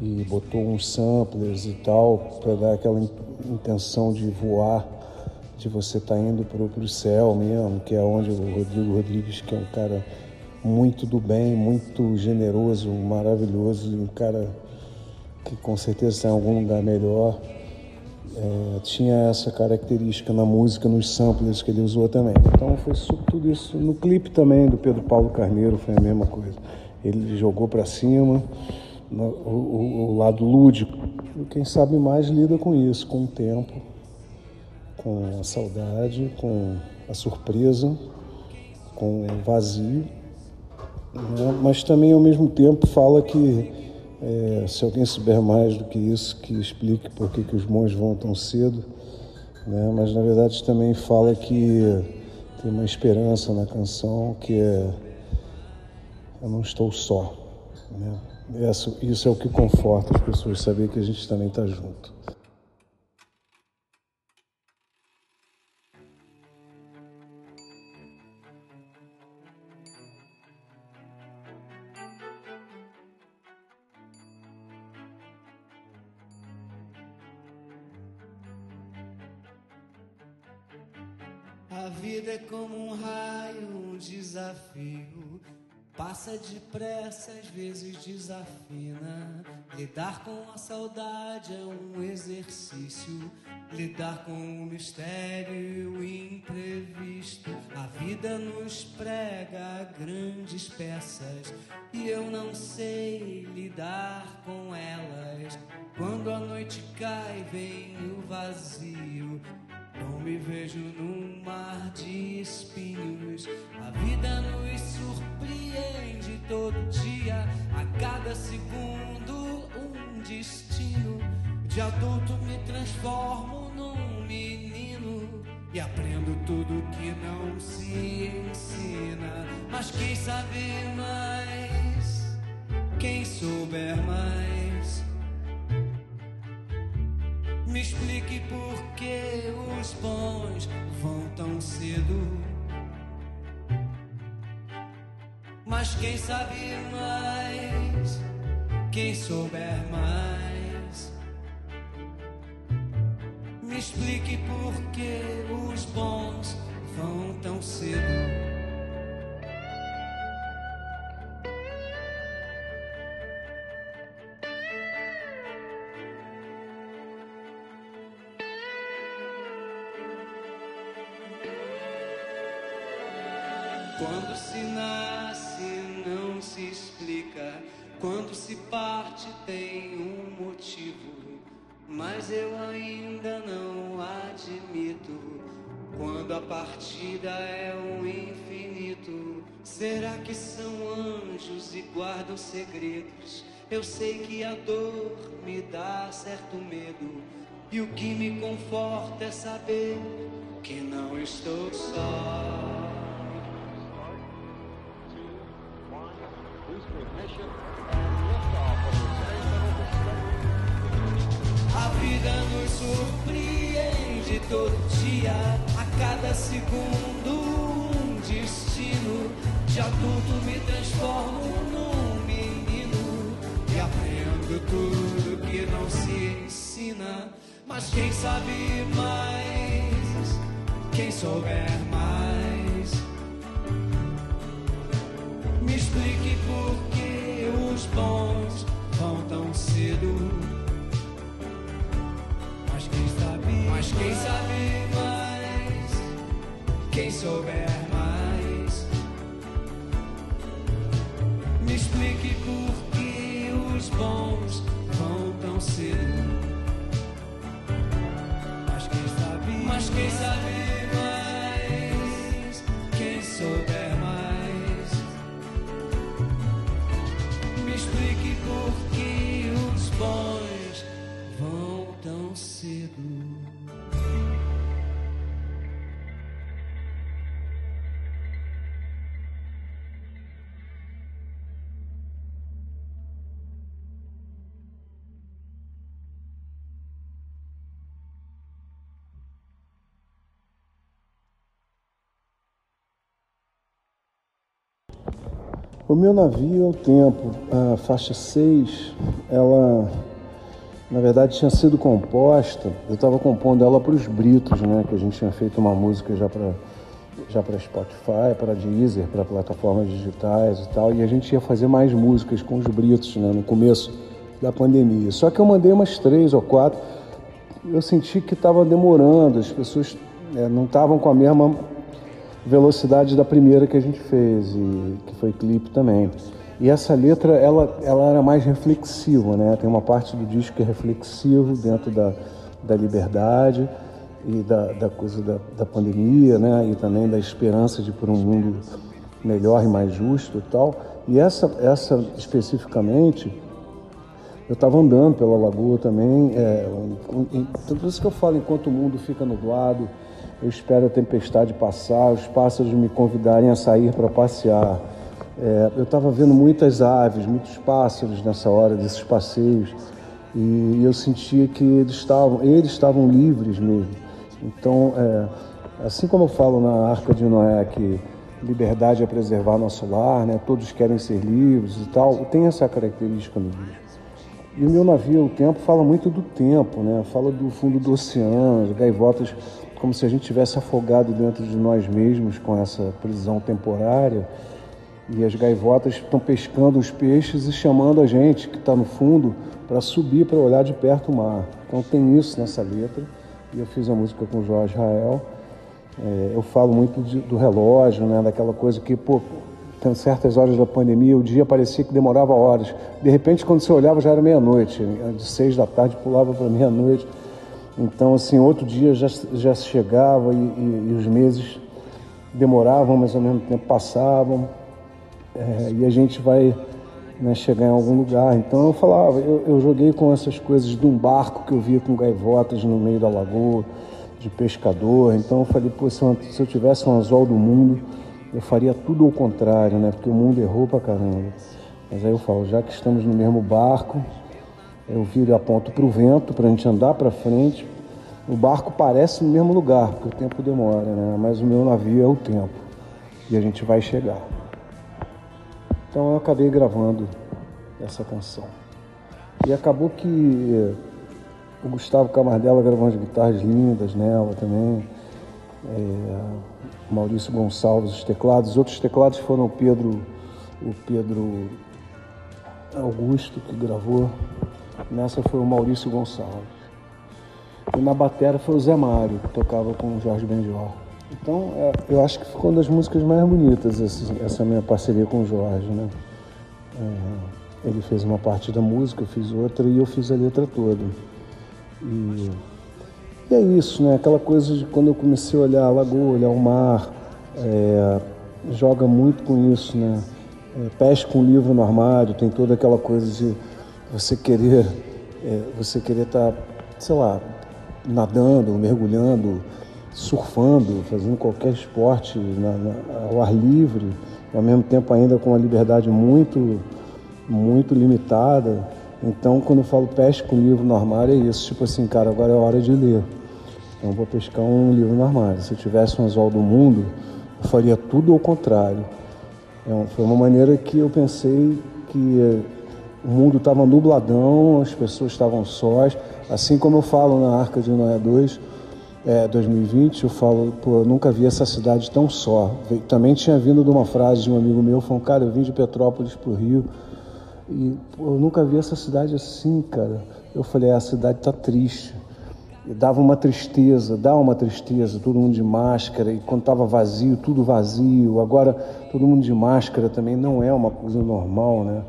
e botou uns samplers e tal, para dar aquela intenção de voar, de você estar tá indo para o céu mesmo, que é onde o Rodrigo Rodrigues, que é um cara muito do bem, muito generoso, maravilhoso, um cara que com certeza está em algum lugar melhor. É, tinha essa característica na música, nos samples que ele usou também. Então foi tudo isso. No clipe também do Pedro Paulo Carneiro foi a mesma coisa. Ele jogou para cima no, o, o, lado lúdico. E quem sabe mais lida com isso, com o tempo, com a saudade, com a surpresa, com o vazio. Né? Mas também ao mesmo tempo fala que é, se alguém souber mais do que isso, que explique por que, que os monges vão tão cedo. Né? Mas na verdade também fala que tem uma esperança na canção que é eu não estou só. Né? Isso, isso é o que conforta as pessoas, saber que a gente também está junto. A vida é como um raio, um desafio. Passa depressa, às vezes desafina. Lidar com a saudade é um exercício. Lidar com o mistério imprevisto. A vida nos prega grandes peças e eu não sei lidar com elas. Quando a noite cai, vem o vazio. Não me vejo num mar de espinhos. A vida nos surpreende todo dia, a cada segundo um destino. De adulto me transformo num menino e aprendo tudo que não se ensina. Mas quem sabe mais, quem souber mais me explique por que os bons vão tão cedo. Mas quem sabe mais, quem souber mais, me explique por que os bons vão tão cedo. Se nasce não se explica, quando se parte tem um motivo, mas eu ainda não admito. Quando a partida é um infinito, será que são anjos e guardam segredos? Eu sei que a dor me dá certo medo, e o que me conforta é saber que não estou só. A vida nos surpreende todo dia, a cada segundo um destino. De adulto me transformo num menino e aprendo tudo que não se ensina. Mas quem sabe mais, quem souber mais O meu navio é o tempo, a faixa 6, ela na verdade tinha sido composta, eu estava compondo ela para os Britos, né, que a gente tinha feito uma música já para já para Spotify, para Deezer, para plataformas digitais e tal, e a gente ia fazer mais músicas com os Britos, né, no começo da pandemia. Só que eu mandei umas três ou quatro, eu senti que estava demorando, as pessoas é, não estavam com a mesma velocidade da primeira que a gente fez, e que foi clipe também. E essa letra, ela, ela era mais reflexiva, né? Tem uma parte do disco que é reflexivo dentro da, da liberdade e da, da coisa da, da pandemia, né? E também da esperança de por um mundo melhor e mais justo e tal. E essa, essa especificamente, eu estava andando pela lagoa também, é, tudo isso que eu falo, enquanto o mundo fica nublado, eu espero a tempestade passar, os pássaros me convidarem a sair para passear. É, eu estava vendo muitas aves, muitos pássaros nessa hora desses passeios e eu sentia que eles estavam, eles estavam livres mesmo. Então, é, assim como eu falo na Arca de Noé que liberdade é preservar nosso lar, né? Todos querem ser livres e tal. Tem essa característica no disco. E o meu navio, o tempo, fala muito do tempo, né? Fala do fundo do oceano, as gaivotas como se a gente tivesse afogado dentro de nós mesmos com essa prisão temporária. E as gaivotas estão pescando os peixes e chamando a gente que está no fundo para subir para olhar de perto o mar. Então tem isso nessa letra. E eu fiz a música com o Jorge Rael. É, eu falo muito de, do relógio, né? daquela coisa que, pô, tem certas horas da pandemia, o dia parecia que demorava horas. De repente, quando você olhava, já era meia-noite. De seis da tarde pulava para meia-noite. Então, assim, outro dia já, já chegava e, e, e os meses demoravam, mas ao mesmo tempo passavam. É, e a gente vai né, chegar em algum lugar. Então eu falava, eu, eu, joguei com essas coisas de um barco que eu via com gaivotas no meio da lagoa, de pescador. Então eu falei, pô, se eu, se eu tivesse um anzol do mundo, eu faria tudo ao contrário, né? Porque o mundo errou pra caramba. Mas aí eu falo, já que estamos no mesmo barco, eu viro e aponto para o vento para a gente andar para frente. O barco parece no mesmo lugar, porque o tempo demora, né? Mas o meu navio é o tempo e a gente vai chegar. Então eu acabei gravando essa canção. E acabou que o Gustavo Camardella gravou umas guitarras lindas nela também. É, Maurício Gonçalves, os teclados. Os outros teclados foram o Pedro, o Pedro Augusto que gravou. Nessa foi o Maurício Gonçalves. E na bateria foi o Zé Mário, que tocava com o Jorge Benjor. Então, é, eu acho que ficou uma das músicas mais bonitas essa, essa minha parceria com o Jorge, né? É, ele fez uma parte da música, eu fiz outra e eu fiz a letra toda. E, e é isso, né? Aquela coisa de quando eu comecei a olhar a lagoa, olhar o mar, é, joga muito com isso, né? É, pesca um livro no armário, tem toda aquela coisa de você querer, é, você querer estar, tá, sei lá, nadando, mergulhando, surfando, fazendo qualquer esporte na, na, ao ar livre, ao mesmo tempo ainda com uma liberdade muito, muito limitada. Então, quando eu falo pesca com livro no armário, é isso, tipo assim, cara, agora é hora de ler. Então, vou pescar um livro no armário. Se eu tivesse um anzol do mundo, eu faria tudo ao contrário. É, foi uma maneira que eu pensei que o mundo estava nubladão, as pessoas estavam sós. Assim como eu falo na Arca de Noé 2, é, 2020, eu falo, pô, eu nunca vi essa cidade tão só. Também tinha vindo de uma frase de um amigo meu, falando, cara, eu vim de Petrópolis pro Rio e pô, eu nunca vi essa cidade assim, cara. Eu falei, é, a cidade tá triste. E dava uma tristeza, dá uma tristeza, todo mundo de máscara, e quando estava vazio, tudo vazio. Agora, todo mundo de máscara também não é uma coisa normal, né?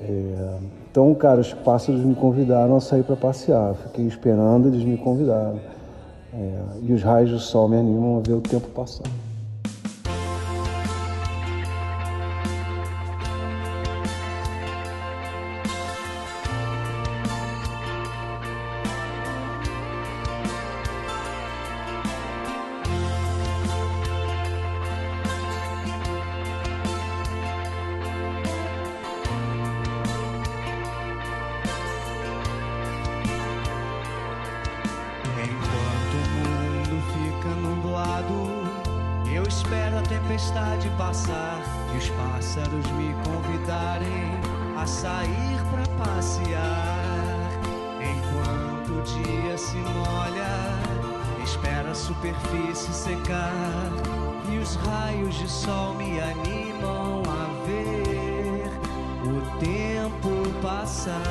É... Então, cara, os pássaros me convidaram a sair para passear. Fiquei esperando, eles me convidaram. É... E os raios do sol me animam a ver o tempo passar. superfície secar e os raios de sol me animam a ver o tempo passar.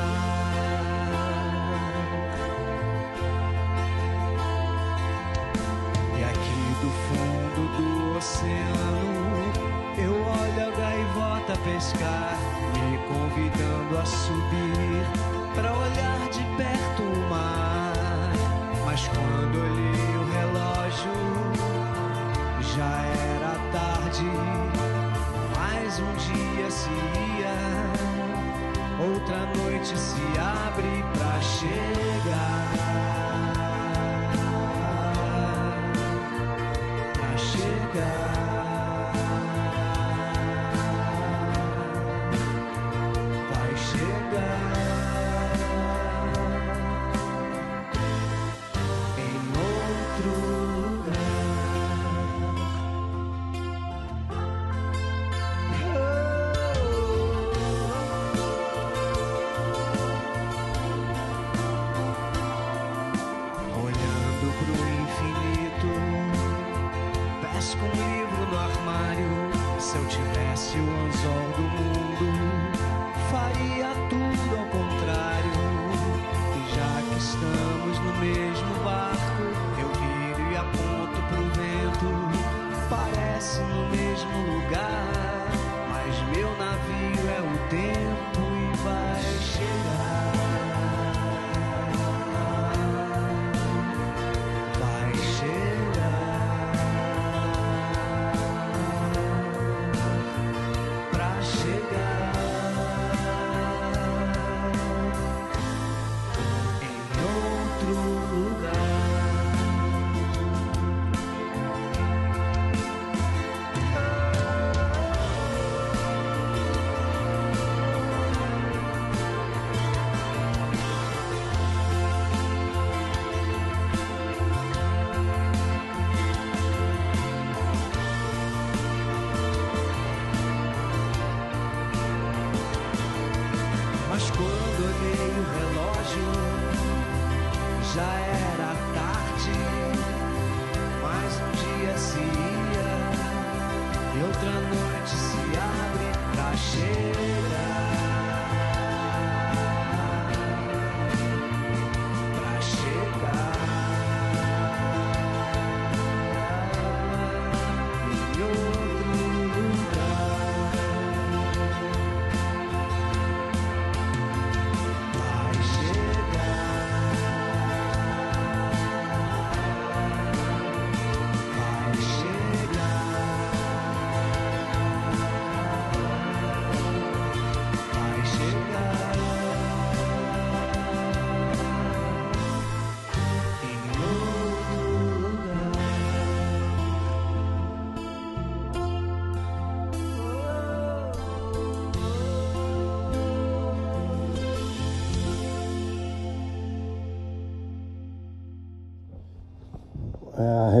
E aqui do fundo do oceano eu olho a gaivota pescar, me convidando a subir para olhar de perto o mar. Mas quando olhei relógio, já era tarde, mais um dia se ia, outra noite se abre pra chegar. Pra chegar.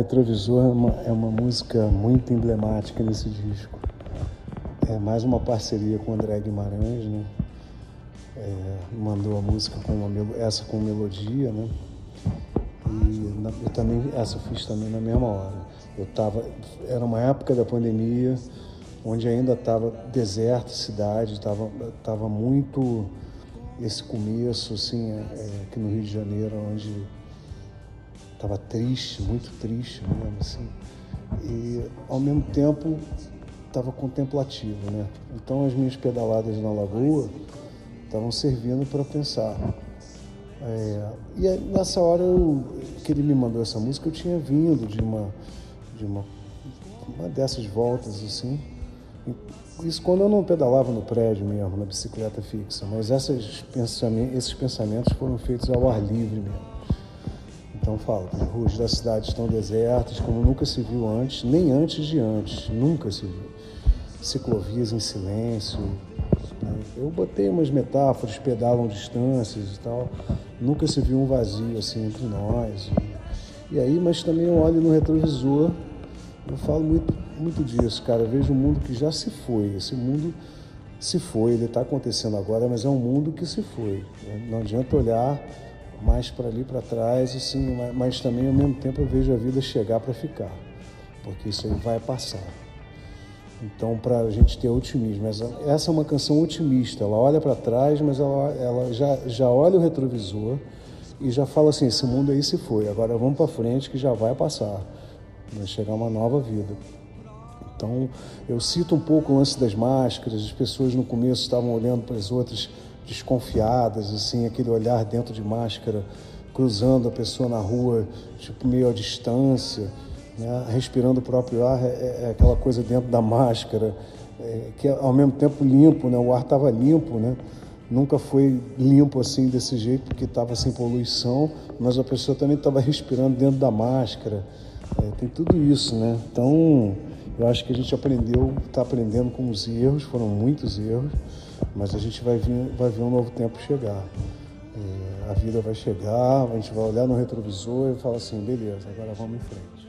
Retrovisor é uma, é uma música muito emblemática nesse disco. É mais uma parceria com o André Guimarães, né? É, mandou a música com uma, essa com melodia, né? E eu também, essa eu fiz também na mesma hora. Eu tava, era uma época da pandemia, onde ainda estava deserta a cidade, estava tava muito esse começo, assim, é, é, aqui no Rio de Janeiro, onde estava triste, muito triste mesmo, assim. E, ao mesmo tempo, estava contemplativo, né? Então, as minhas pedaladas na lagoa estavam servindo para pensar. É, e aí, nessa hora eu, que ele me mandou essa música, eu tinha vindo de uma, de uma, uma dessas voltas assim. Isso quando eu não pedalava no prédio mesmo, na bicicleta fixa, mas essas esses pensamentos foram feitos ao ar livre mesmo. Então fala, as ruas da cidade estão desertas, como nunca se viu antes, nem antes de antes, nunca se viu. Ciclovias em silêncio. Né? Eu botei umas metáforas, pedalam distâncias e tal. Nunca se viu um vazio assim entre nós. E, e aí, mas também eu olho no retrovisor, eu falo muito, muito disso, cara. Eu vejo um mundo que já se foi. Esse mundo se foi, ele está acontecendo agora, mas é um mundo que se foi. Não adianta olhar mais para ali para trás, assim, mas também ao mesmo tempo eu vejo a vida chegar para ficar, porque isso aí vai passar. Então, para a gente ter otimismo, essa é uma canção otimista. Ela olha para trás, mas ela, ela já, já olha o retrovisor e já fala assim: esse mundo aí se foi, agora vamos para frente que já vai passar, vai chegar uma nova vida. Então, eu cito um pouco o lance das máscaras. As pessoas no começo estavam olhando para as outras desconfiadas, assim, aquele olhar dentro de máscara, cruzando a pessoa na rua, tipo meio à distância, né? respirando o próprio ar, é, é, aquela coisa dentro da máscara, é, que é, ao mesmo tempo limpo, né? O ar estava limpo, né? Nunca foi limpo assim desse jeito, porque estava sem poluição, mas a pessoa também estava respirando dentro da máscara. É, tem tudo isso, né? Então, eu acho que a gente aprendeu, está aprendendo com os erros, foram muitos erros, mas a gente vai, vir, vai ver um novo tempo chegar. É, a vida vai chegar, a gente vai olhar no retrovisor e falar assim, beleza, agora vamos em frente.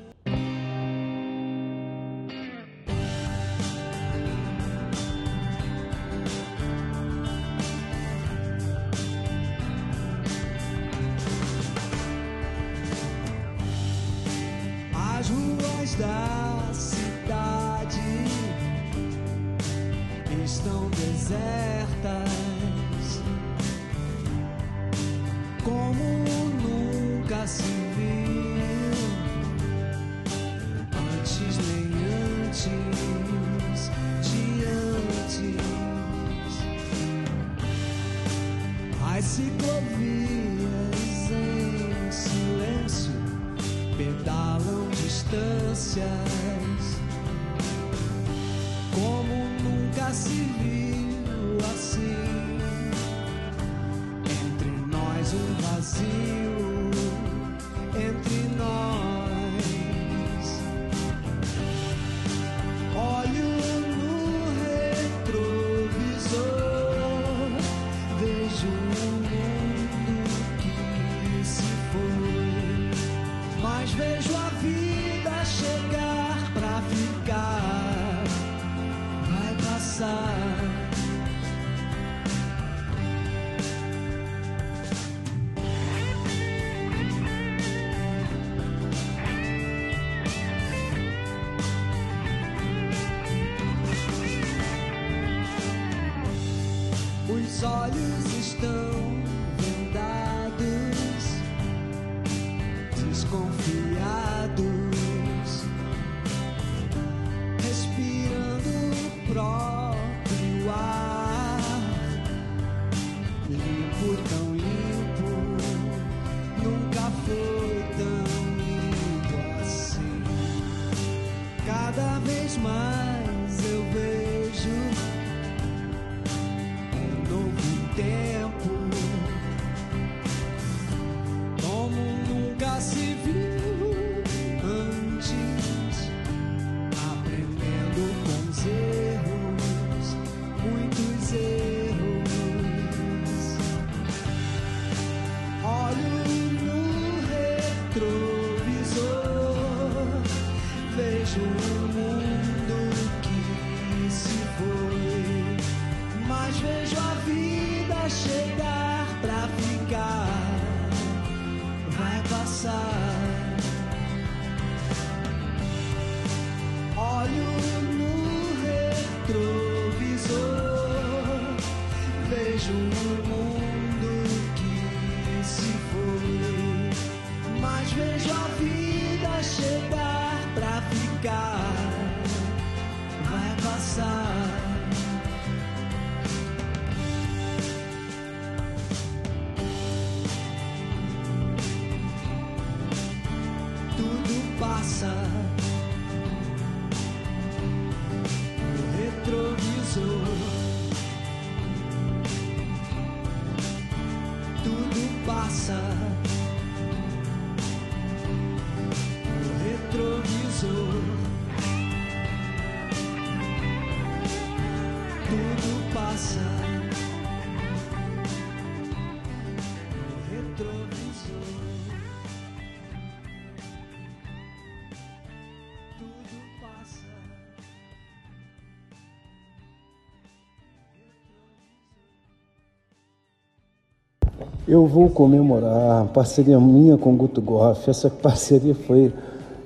Eu vou comemorar parceria minha com o Guto Goff. Essa parceria foi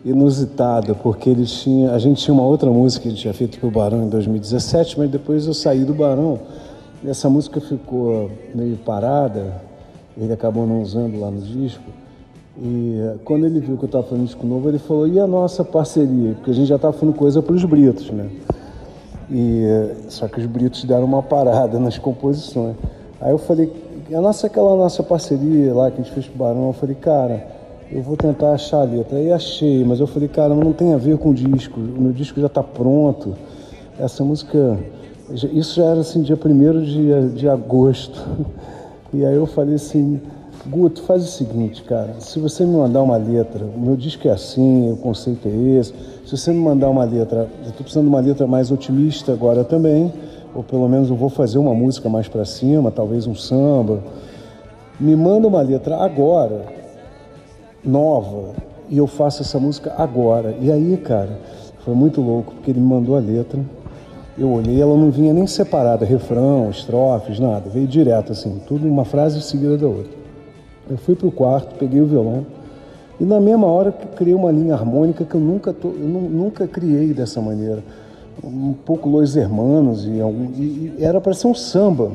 inusitada, porque eles tinham, a gente tinha uma outra música que a gente tinha feito para o Barão em 2017, mas depois eu saí do Barão e essa música ficou meio parada, ele acabou não usando lá no disco. E eh, quando ele viu que eu estava fazendo disco novo, ele falou, e a nossa parceria? Porque a gente já estava fazendo coisa para os Britos, né? E, eh, só que os Britos deram uma parada nas composições. Aí eu falei, a nossa, aquela nossa parceria lá que a gente fez com o Barão, eu falei, cara, eu vou tentar achar a letra. Aí achei, mas eu falei, cara, não tem a ver com o disco, o meu disco já está pronto. Essa música, isso já era assim, dia 1 de, de agosto. E aí eu falei assim, Guto, faz o seguinte, cara, se você me mandar uma letra, o meu disco é assim, o conceito é esse, se você me mandar uma letra, eu estou precisando de uma letra mais otimista agora também, ou pelo menos eu vou fazer uma música mais para cima, talvez um samba. Me manda uma letra agora, nova, e eu faço essa música agora. E aí, cara, foi muito louco, porque ele me mandou a letra, eu olhei, ela não vinha nem separada, refrão, estrofes, nada, veio direto assim, tudo uma frase seguida da outra. Eu fui pro quarto, peguei o violão, e na mesma hora que criei uma linha harmônica que eu nunca, to- eu nu- nunca criei dessa maneira. Um pouco Los Hermanos, e, e era para ser um samba.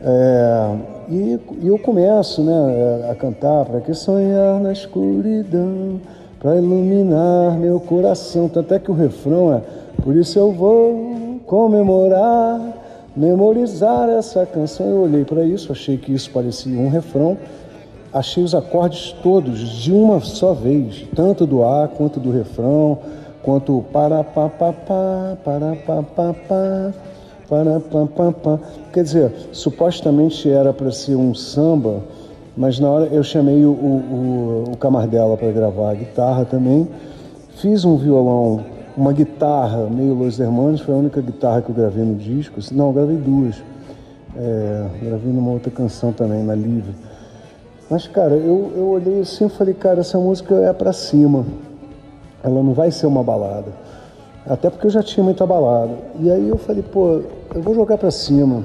É, e, e eu começo né, a cantar para que sonhar na escuridão, para iluminar meu coração. Tanto é que o refrão é Por isso eu vou comemorar, memorizar essa canção. Eu olhei para isso, achei que isso parecia um refrão. Achei os acordes todos de uma só vez, tanto do A quanto do refrão, quanto para pa pa pa para pa pa pa para pa pa pa. Quer dizer, supostamente era para ser um samba, mas na hora eu chamei o, o, o Camardella para gravar a guitarra também. Fiz um violão, uma guitarra meio Los Hermanos, foi a única guitarra que eu gravei no disco. Não, gravei duas. É, gravei numa outra canção também, na Livre. Mas, cara, eu, eu olhei assim e falei, cara, essa música é pra cima. Ela não vai ser uma balada. Até porque eu já tinha muita balada. E aí eu falei, pô, eu vou jogar pra cima.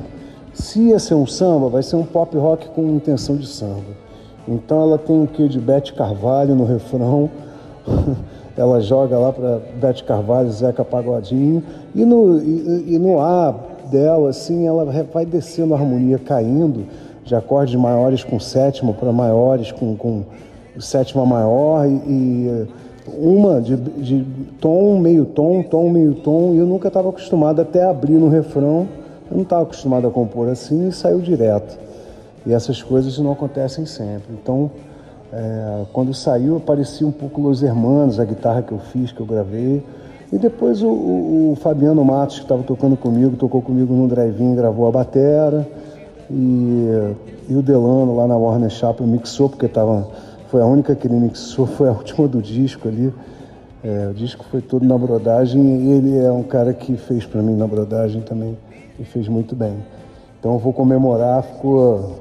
Se ia ser um samba, vai ser um pop rock com intenção de samba. Então ela tem o quê de Bete Carvalho no refrão. ela joga lá pra Bete Carvalho, Zeca Pagodinho. E no, e, e no A dela, assim, ela vai descendo a harmonia, caindo de acordes maiores com sétima para maiores com, com sétima maior e, e uma de, de, tom, meio tom, tom, meio tom, e eu nunca estava acostumado até abrir no refrão, eu não estava acostumado a compor assim e saiu direto. E essas coisas não acontecem sempre. Então, é, quando saiu, aparecia um pouco Los Hermanos, a guitarra que eu fiz, que eu gravei. E depois o, o, o Fabiano Matos, que estava tocando comigo, tocou comigo no drive-in, gravou a batera. E, e o Delano lá na Warner Chappell mixou, porque tava, foi a única que ele mixou, foi a última do disco ali. É, o disco foi todo na brodagem e ele é um cara que fez para mim na brodagem também e fez muito bem. Então eu vou comemorar, ficou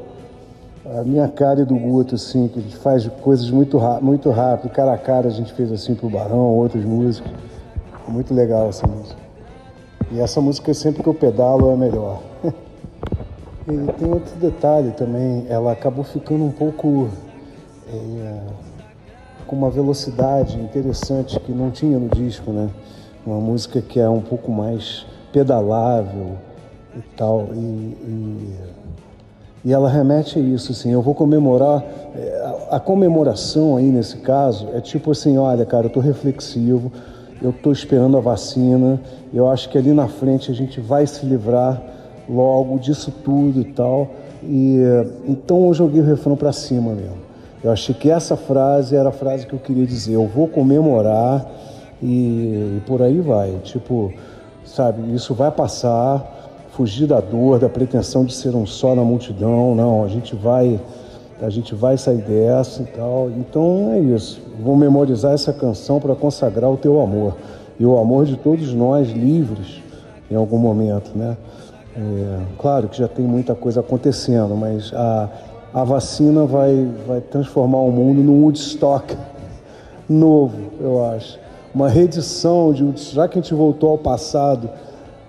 a minha cara e do Guto, assim, que a gente faz coisas muito, muito rápido, cara a cara a gente fez assim pro Barão, outras músicas. Ficou muito legal essa música. E essa música sempre que eu pedalo é melhor. E tem outro detalhe também, ela acabou ficando um pouco é, com uma velocidade interessante que não tinha no disco, né? Uma música que é um pouco mais pedalável e tal. E, e, e ela remete a isso, assim, eu vou comemorar, é, a, comemoração aí nesse caso é tipo assim, olha cara, eu estou reflexivo, eu estou esperando a vacina, eu acho que ali na frente a gente vai se livrar logo disso tudo e tal. E então eu joguei o refrão para cima mesmo. Eu achei que essa frase era a frase que eu queria dizer. Eu vou comemorar e, e por aí vai. Tipo, sabe, isso vai passar. Fugir da dor, da pretensão de ser um só na multidão. Não, a gente vai, a gente vai sair dessa e tal. Então é isso. Vou memorizar essa canção para consagrar o teu amor e o amor de todos nós livres em algum momento, né? É, claro que já tem muita coisa acontecendo, mas a, a vacina vai, vai transformar o mundo num Woodstock novo, eu acho. Uma reedição de Woodstock, já que a gente voltou ao passado,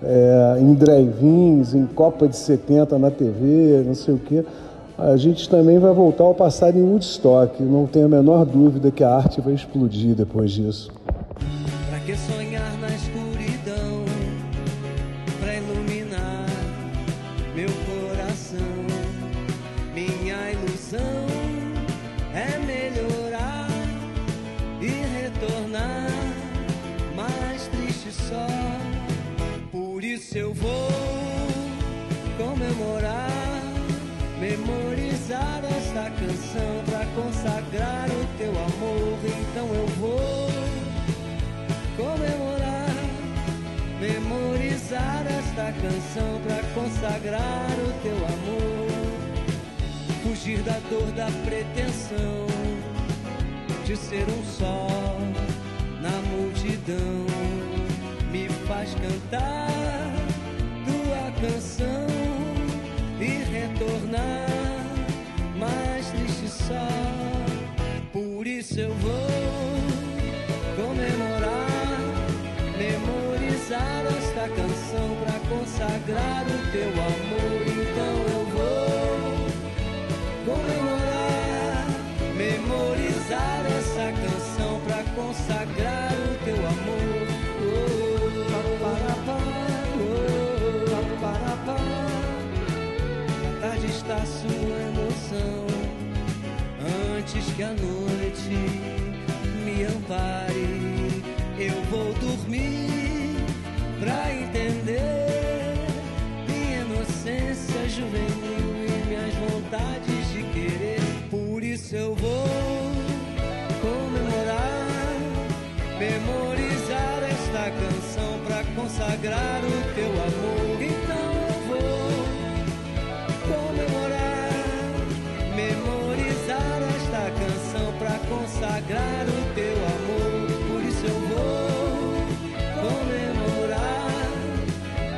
é, em drive-ins, em Copa de 70 na TV, não sei o quê, a gente também vai voltar ao passado em Woodstock. Não tenho a menor dúvida que a arte vai explodir depois disso. Pra que sonhar consagrar o teu amor. Então eu vou comemorar, memorizar esta canção pra consagrar o teu amor. Fugir da dor da pretensão de ser um só na multidão me faz cantar tua canção isso eu vou comemorar, memorizar esta canção pra consagrar o teu amor. Então eu vou comemorar, memorizar essa canção pra consagrar o teu amor. Oh, paparapá, oh. A tarde está sua emoção antes que a noite me ampare. Eu vou dormir pra entender minha inocência juvenil e minhas vontades de querer. Por isso eu vou comemorar, memorizar esta canção pra consagrar o teu amor. Consagrar o teu amor. Por isso eu vou comemorar,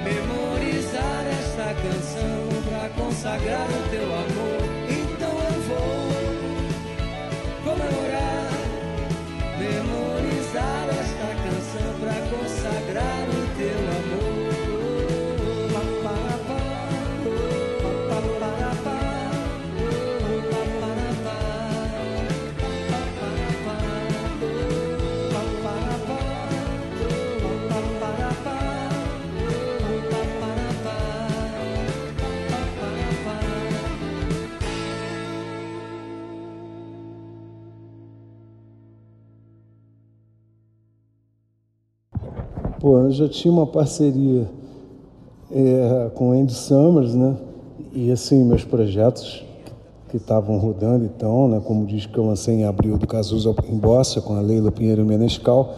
memorizar esta canção pra consagrar o teu amor. Então eu vou comemorar, memorizar esta canção pra consagrar o teu amor. Pô, eu já tinha uma parceria é, com Andy Summers, né? E assim, meus projetos que estavam rodando então, né? Como diz que eu lancei em abril do Cazuza em Bossa, com a Leila Pinheiro Menescal.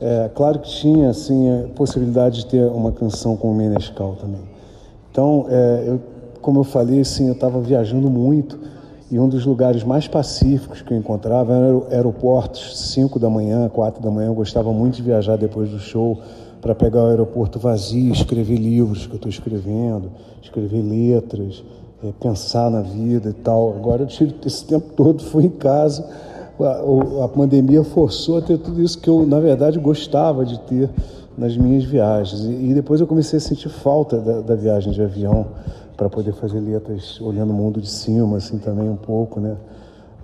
É, claro que tinha, assim, a possibilidade de ter uma canção com o Menescal também. Então, é, eu, como eu falei, assim, eu estava viajando muito e um dos lugares mais pacíficos que eu encontrava eram aeroportos, 5 da manhã, 4 da manhã. Eu gostava muito de viajar depois do show para pegar o aeroporto vazio, escrever livros que eu estou escrevendo, escrever letras, é, pensar na vida e tal. Agora eu tive esse tempo todo, fui em casa. A, a pandemia forçou a ter tudo isso que eu, na verdade, gostava de ter nas minhas viagens. E, e depois eu comecei a sentir falta da, da viagem de avião para poder fazer letras olhando o mundo de cima, assim, também um pouco, né?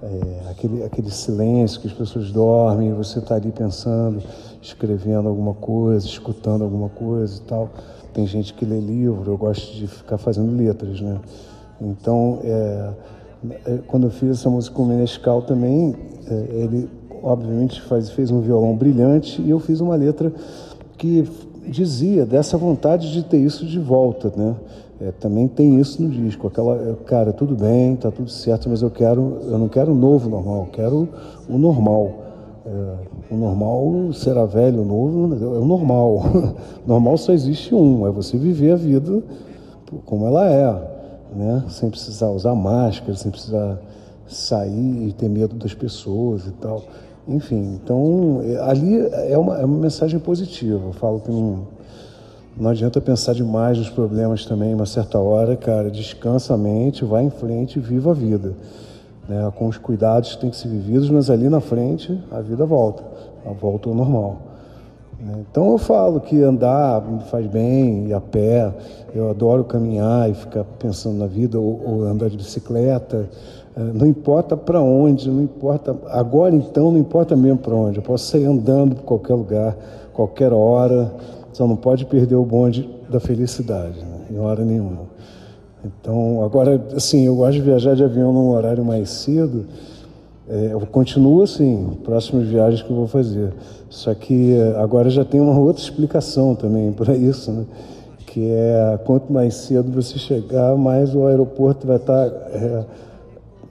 É, aquele, aquele silêncio que as pessoas dormem, você está ali pensando, escrevendo alguma coisa, escutando alguma coisa e tal. tem gente que lê livro, eu gosto de ficar fazendo letras, né? Então, é, é quando eu fiz essa música com o Menescal também, é, ele obviamente faz, fez um violão brilhante e eu fiz uma letra que dizia dessa vontade de ter isso de volta, né? É, também tem isso no disco, aquela, cara, tudo bem, tá tudo certo, mas eu quero, eu não quero o novo normal, eu quero o normal. É, o normal será velho, o novo é o normal. normal só existe um, é você viver a vida como ela é, né? Sem precisar usar máscara, sem precisar sair e ter medo das pessoas e tal. Enfim, então ali é uma, é uma mensagem positiva. Eu falo que não, não adianta pensar demais nos problemas também, uma certa hora, cara, descansa a mente, vai em frente e viva a vida. Né? Com os cuidados que tem que ser vividos, mas ali na frente a vida volta, a volta ao normal. Né? Então eu falo que andar me faz bem, ir a pé, eu adoro caminhar e ficar pensando na vida, ou, ou andar de bicicleta, é, não importa para onde, não importa. Agora então não importa mesmo para onde. Eu posso sair andando por qualquer lugar, qualquer hora. Só não pode perder o bonde da felicidade, né? em hora nenhuma. Então, agora, assim, eu gosto de viajar de avião num horário mais cedo. É, eu continuo assim, próximas viagens que eu vou fazer. Só que é, agora já tem uma outra explicação também para isso, né? Que é quanto mais cedo você chegar, mais o aeroporto vai estar. Tá, é,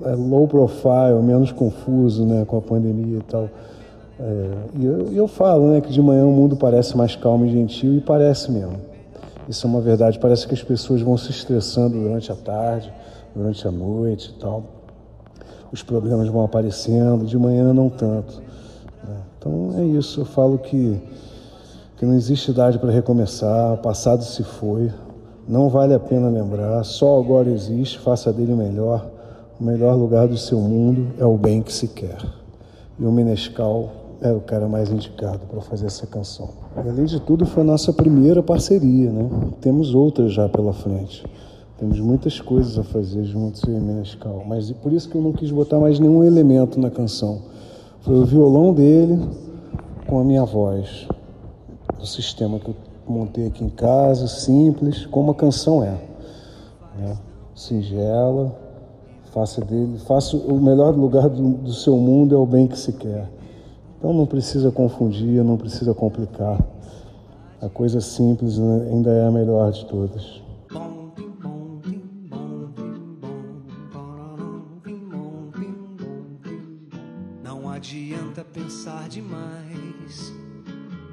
é, low profile, menos confuso né, com a pandemia e tal. É, e eu, eu, falo né, que de manhã o mundo parece mais calmo e gentil, e parece mesmo. Isso é uma verdade. Parece que as pessoas vão se estressando durante a tarde, durante a noite e tal. Os problemas vão aparecendo, de manhã não tanto. Né? Então é isso. Eu falo que, que não existe idade para recomeçar, o passado se foi, não vale a pena lembrar, só agora existe, faça dele o melhor. O melhor lugar do seu mundo é o bem que se quer. E o Menescal era o cara mais indicado para fazer essa canção. Além de tudo, foi a nossa primeira parceria, né? Temos outras já pela frente. Temos muitas coisas a fazer juntos eu e Menescal. Mas por isso que eu não quis botar mais nenhum elemento na canção. Foi o violão dele com a minha voz. O sistema que eu montei aqui em casa, simples, como a canção é. Né? Singela, Faça dele, faça o melhor lugar do, do seu mundo é o bem que se quer. Então não precisa confundir, não precisa complicar. A coisa simples né, ainda é a melhor de todas. Não adianta pensar demais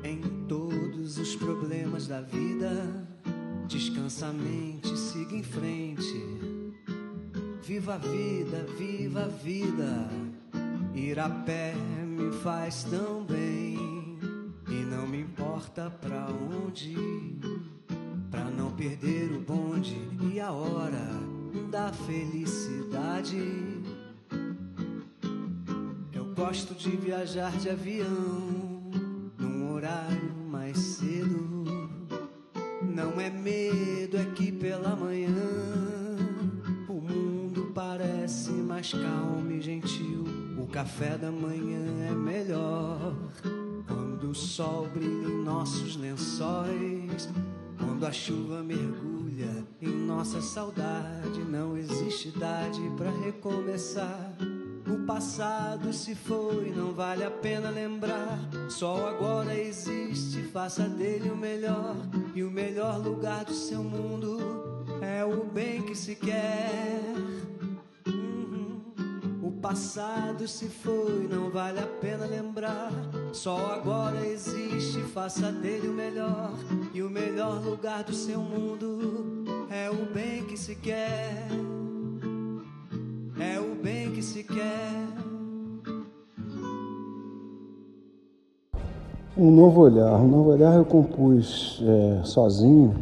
em todos os problemas da vida. Descansa a mente, siga em frente. Viva a vida, viva a vida. Ir a pé me faz tão bem. E não me importa pra onde. Pra não perder o bonde e a hora da felicidade. Eu gosto de viajar de avião num horário mais cedo. Não é medo, é que pela manhã parece mais calmo. O café da manhã é melhor quando o sol brilha em nossos lençóis. Quando a chuva mergulha em nossa saudade, não existe idade para recomeçar. O passado se foi, não vale a pena lembrar. Só agora existe, faça dele o melhor. E o melhor lugar do seu mundo é o bem que se quer passado se foi, não vale a pena lembrar. Só agora existe, faça dele o melhor. E o melhor lugar do seu mundo é o bem que se quer. É o bem que se quer. Um novo olhar. Um novo olhar eu compus é, sozinho.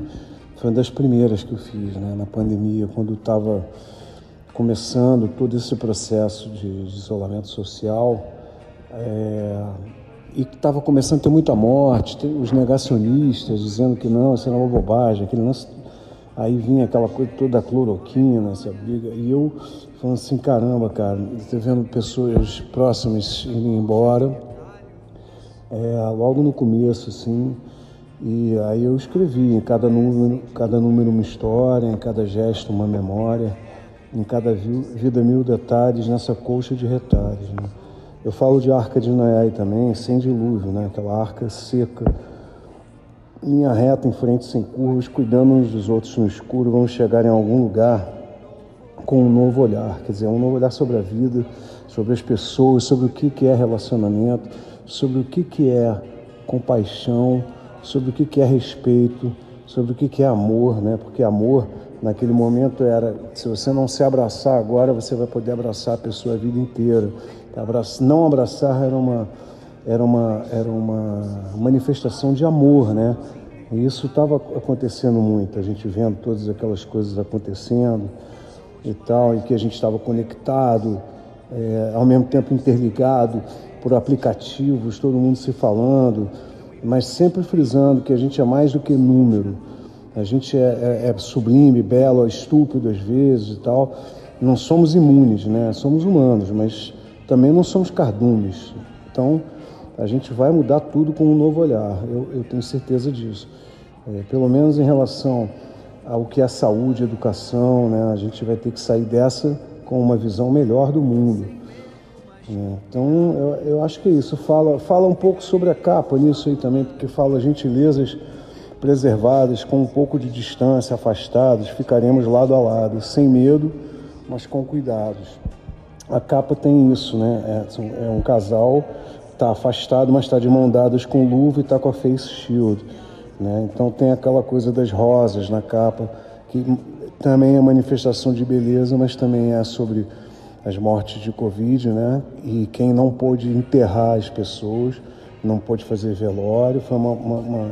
Foi uma das primeiras que eu fiz, né, na pandemia, quando estava começando todo esse processo de, isolamento social é, e que estava começando a ter muita morte, os negacionistas dizendo que não, isso era uma bobagem, aquele lance, aí vinha aquela coisa toda a cloroquina, essa briga, e eu falando assim, caramba, cara, vendo pessoas próximas indo embora, é, logo no começo, assim, E aí eu escrevi em cada número, cada número uma história, em cada gesto uma memória, em cada vida mil detalhes nessa colcha de retalhos. Né? Eu falo de arca de Noé também, sem dilúvio, né? aquela arca seca, linha reta em frente sem curvas, cuidando uns dos outros no escuro, vamos chegar em algum lugar com um novo olhar, quer dizer, um novo olhar sobre a vida, sobre as pessoas, sobre o que é relacionamento, sobre o que é compaixão, sobre o que é respeito, sobre o que é amor, né? Porque amor naquele momento era, se você não se abraçar agora, você vai poder abraçar a pessoa a vida inteira. Não abraçar era uma era uma era uma manifestação de amor, né? E isso estava acontecendo muito, a gente vendo todas aquelas coisas acontecendo e tal, e que a gente estava conectado, é, ao mesmo tempo interligado por aplicativos, todo mundo se falando mas sempre frisando que a gente é mais do que número. A gente é, é, é sublime, belo, estúpido às vezes e tal. Não somos imunes, né? Somos humanos, mas também não somos cardumes. Então, a gente vai mudar tudo com um novo olhar. Eu, eu tenho certeza disso. É, pelo menos em relação ao que é saúde, educação, né? A gente vai ter que sair dessa com uma visão melhor do mundo. Então, eu, eu, acho que é isso. Fala, fala um pouco sobre a capa nisso aí também, porque fala gentilezas preservadas, com um pouco de distância, afastados, ficaremos lado a lado, sem medo, mas com cuidados. A capa tem isso, né? É, é um casal, está afastado, mas está de mão dadas com luva e está com a face shield. Né? Então tem aquela coisa das rosas na capa, que também é manifestação de beleza, mas também é sobre as mortes de Covid, né? E quem não pôde enterrar as pessoas, não pôde fazer velório, foi uma, uma, uma,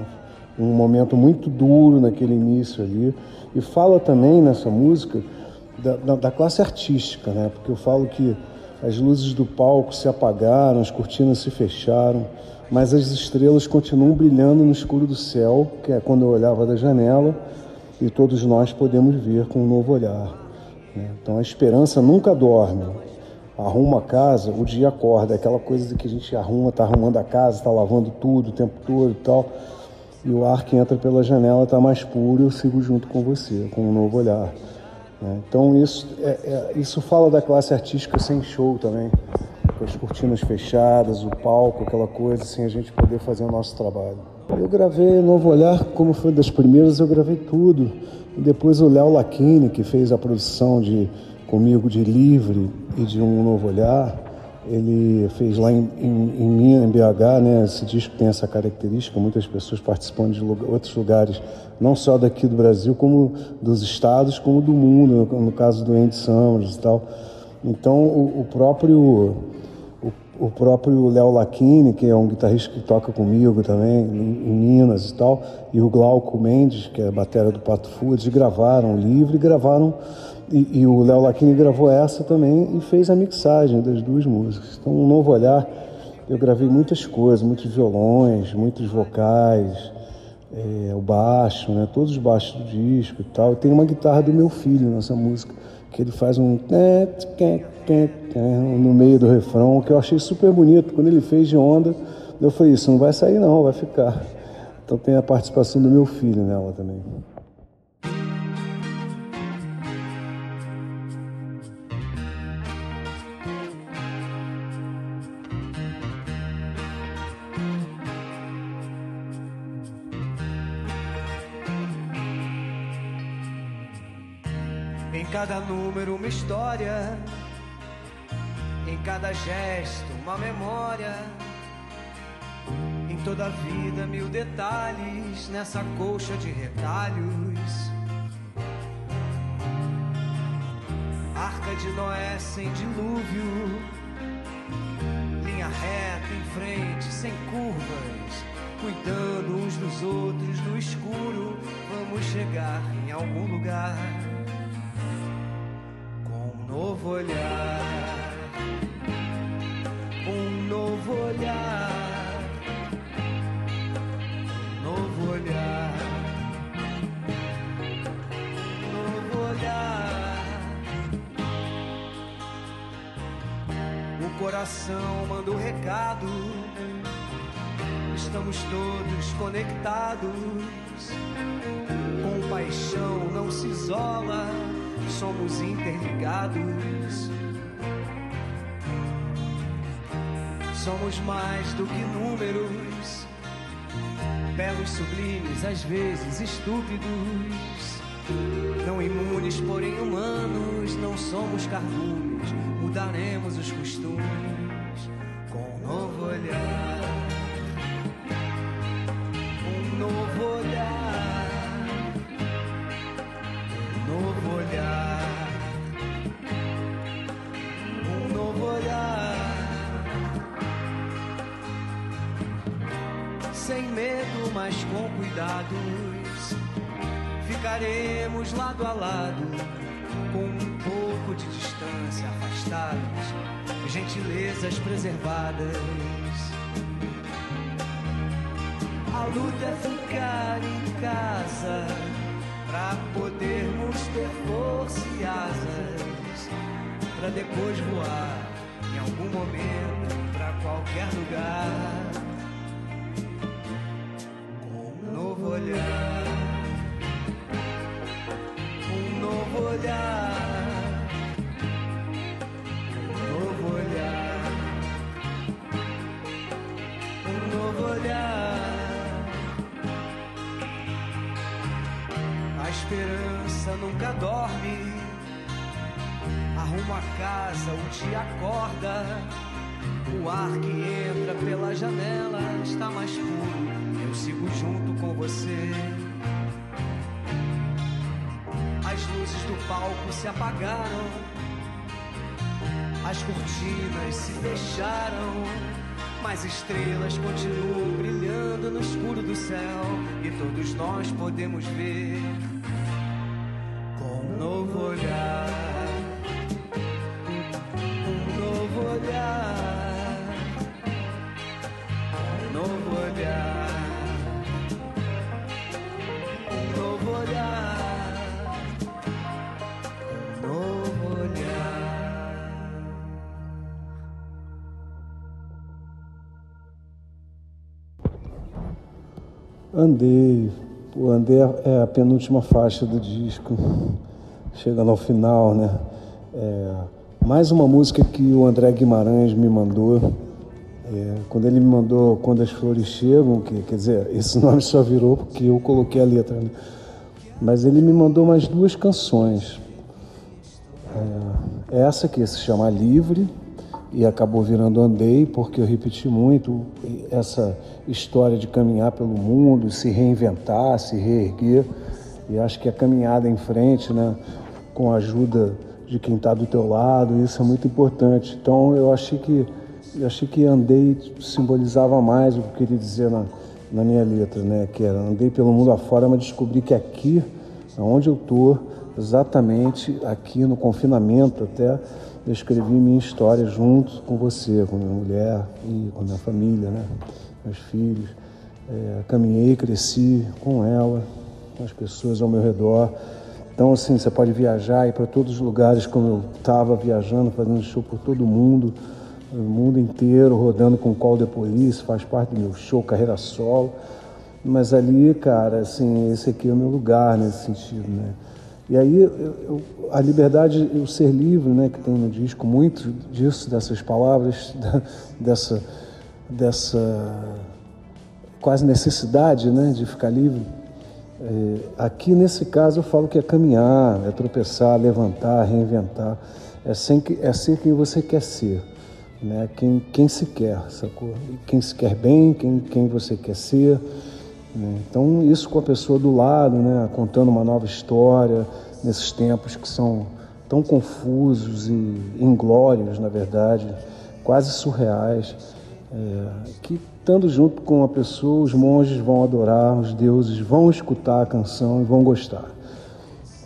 um momento muito duro naquele início ali. E fala também nessa música da, da, da classe artística, né? Porque eu falo que as luzes do palco se apagaram, as cortinas se fecharam, mas as estrelas continuam brilhando no escuro do céu, que é quando eu olhava da janela, e todos nós podemos ver com um novo olhar. Né? Então a esperança nunca dorme. Arruma a casa, o dia acorda. É aquela coisa que a gente arruma, está arrumando a casa, está lavando tudo o tempo todo e tal. E o ar que entra pela janela está mais puro, eu sigo junto com você, com um novo olhar. Né? Então isso, é, é, isso fala da classe artística sem show também. Com as cortinas fechadas, o palco, aquela coisa, sem a gente poder fazer o nosso trabalho. Eu gravei Novo Olhar, como foi das primeiras, eu gravei tudo. E depois o Léo Lacchini, que fez a produção de comigo de Livre e de Um Novo Olhar, ele fez lá em, em, em BH, né? Esse disco tem essa característica, muitas pessoas participando de lugar, outros lugares, não só daqui do Brasil, como dos estados, como do mundo, no, no caso do Andy Summers e tal. Então, o, o próprio o próprio Léo Lacchini, que é um guitarrista que toca comigo também, em, Minas e tal, e o Glauco Mendes, que é a bateria do Pato Fu, eles gravaram livre, gravaram, e, e o Léo Lacchini gravou essa também e fez a mixagem das duas músicas. Então, um novo olhar, eu gravei muitas coisas, muitos violões, muitos vocais, é, o baixo, né, todos os baixos do disco e tal. E tem uma guitarra do meu filho nessa música, que ele faz um no meio do refrão, que eu achei super bonito. Quando ele fez de onda, eu falei, isso não vai sair não, vai ficar. Então tem a participação do meu filho nela também. Cada número uma história em cada gesto, uma memória. Em toda a vida, mil detalhes nessa colcha de retalhos. Arca de Noé sem dilúvio. Linha reta em frente, sem curvas. Cuidando uns dos outros no escuro. Vamos chegar em algum lugar novo olhar. Um novo olhar, um novo olhar, um novo olhar. O coração manda o um recado, estamos todos conectados. Com paixão não se isola, somos interligados. Somos mais do que números, belos, sublimes, às vezes estúpidos. Não imunes, porém humanos, não somos cardumes, mudaremos os costumes cuidados. Ficaremos lado a lado, com um pouco de distância, afastados, gentilezas preservadas. A luta é ficar em casa, pra podermos ter força e asas, pra depois voar em algum momento pra qualquer lugar. Dia acorda. O ar que entra pela janela está mais puro. Eu sigo junto com você. As luzes do palco se apagaram, as cortinas se fecharam, mas estrelas continuam brilhando no escuro do céu e todos nós podemos ver Andei. O Andei é a penúltima faixa do disco, chegando ao final, né? É, mais uma música que o André Guimarães me mandou. É, quando ele me mandou Quando as Flores Chegam, que, quer dizer, esse nome só virou porque eu coloquei a letra, né? Mas ele me mandou mais duas canções. É, essa que se chama Livre e acabou virando Andei, porque eu repeti muito essa história de caminhar pelo mundo, se reinventar, se reerguer. E acho que a caminhada em frente, né, com a ajuda de quem está do teu lado, isso é muito importante. Então eu achei que eu achei que Andei simbolizava mais o que eu queria dizer na, na minha letra, né, que era andei pelo mundo afora, mas descobri que aqui, onde eu tô, exatamente aqui no confinamento até eu escrevi minha história junto com você, com minha mulher e com minha família, né? meus filhos. É, caminhei, cresci com ela, com as pessoas ao meu redor. Então, assim, você pode viajar e para todos os lugares como eu estava viajando, fazendo show por todo mundo, o mundo inteiro, rodando com Call the Police, faz parte do meu show, carreira solo. Mas ali, cara, assim, esse aqui é o meu lugar nesse sentido, né? E aí eu, eu, a liberdade, o ser livre, né, que tem no disco muito disso, dessas palavras, da, dessa, dessa quase necessidade, né, de ficar livre. É, aqui nesse caso eu falo que é caminhar, é tropeçar, levantar, reinventar, é, sem que, é ser quem você quer ser, né, quem, quem se quer, sacou? Quem se quer bem, quem, quem você quer ser. Né? Então, isso com a pessoa do lado, né? contando uma nova história, nesses tempos que são tão confusos e inglórios, na verdade, quase surreais, é, que estando junto com a pessoa, os monges vão adorar, os deuses vão escutar a canção e vão gostar.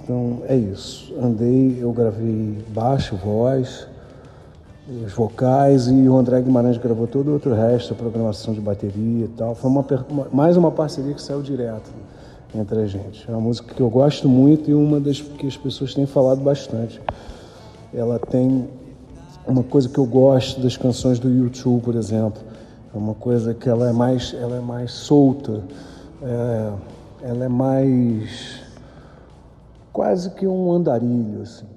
Então é isso. Andei, eu gravei baixo, voz, os vocais e o André Guimarães gravou todo o outro resto, a programação de bateria e tal. Foi uma, mais uma parceria que saiu direto entre a gente. É uma música que eu gosto muito e uma das que as pessoas têm falado bastante. Ela tem uma coisa que eu gosto das canções do YouTube, por exemplo. É uma coisa que ela é mais, ela é mais solta, é, ela é mais quase que um andarilho assim.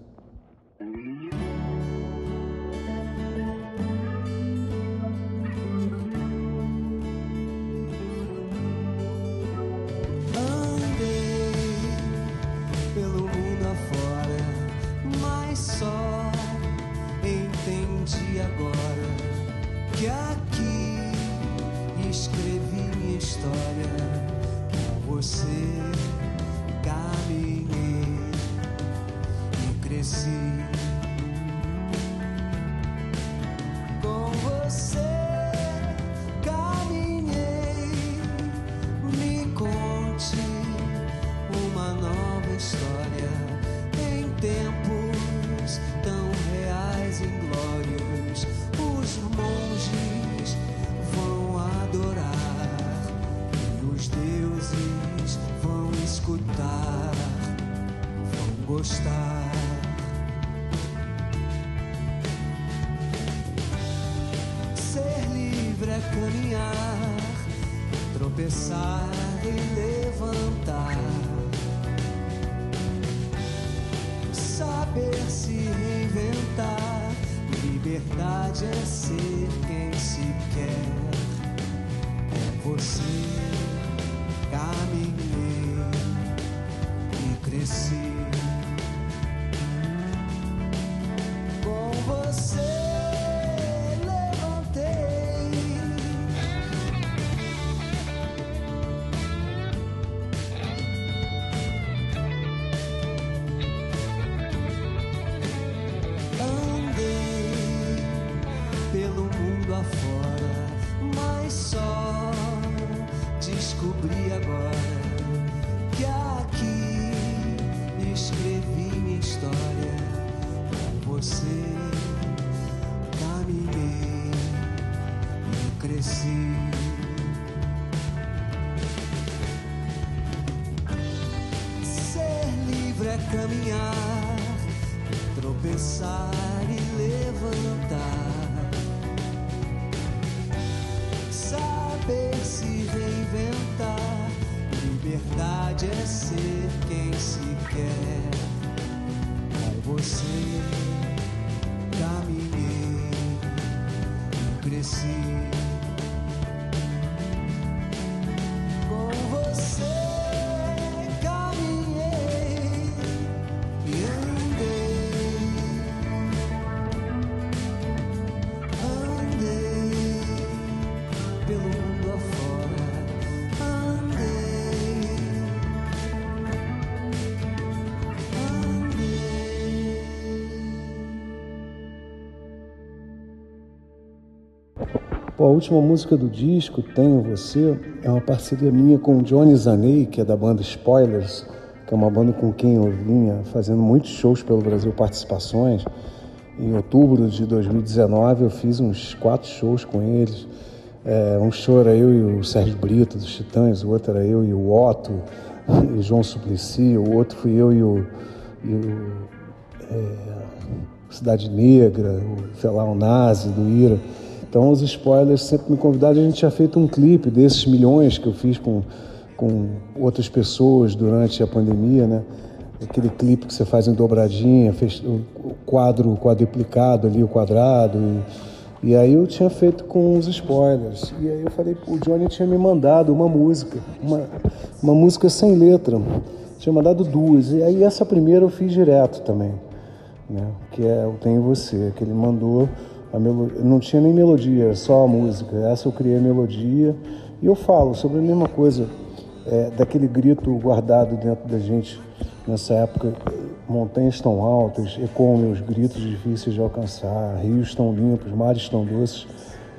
verdade é ser quem se quer. É você. A última música do disco, Tenho Você, é uma parceria minha com o Johnny Zanei, que é da banda Spoilers, que é uma banda com quem eu vinha fazendo muitos shows pelo Brasil, participações. Em outubro de 2019 eu fiz uns quatro shows com eles. É, um show era eu e o Sérgio Brito, dos Titãs, o outro era eu e o Otto, e João Suplicy, o outro fui eu e o, e o é, Cidade Negra, o, sei lá, o Nazi, do Ira. Então os spoilers sempre me convidaram. A gente tinha feito um clipe desses milhões que eu fiz com, com outras pessoas durante a pandemia, né? Aquele clipe que você faz em dobradinha, fez o quadro quadruplicado ali, o quadrado. E, e aí eu tinha feito com os spoilers. E aí eu falei, o Johnny tinha me mandado uma música, uma, uma música sem letra. Tinha mandado duas. E aí essa primeira eu fiz direto também, né? Que é o Tenho Você, que ele mandou não tinha nem melodia, só a música. Essa eu criei a melodia e eu falo sobre a mesma coisa, é, daquele grito guardado dentro da gente nessa época. Montanhas tão altas, ecoam meus gritos difíceis de alcançar, rios tão limpos, mares tão doces,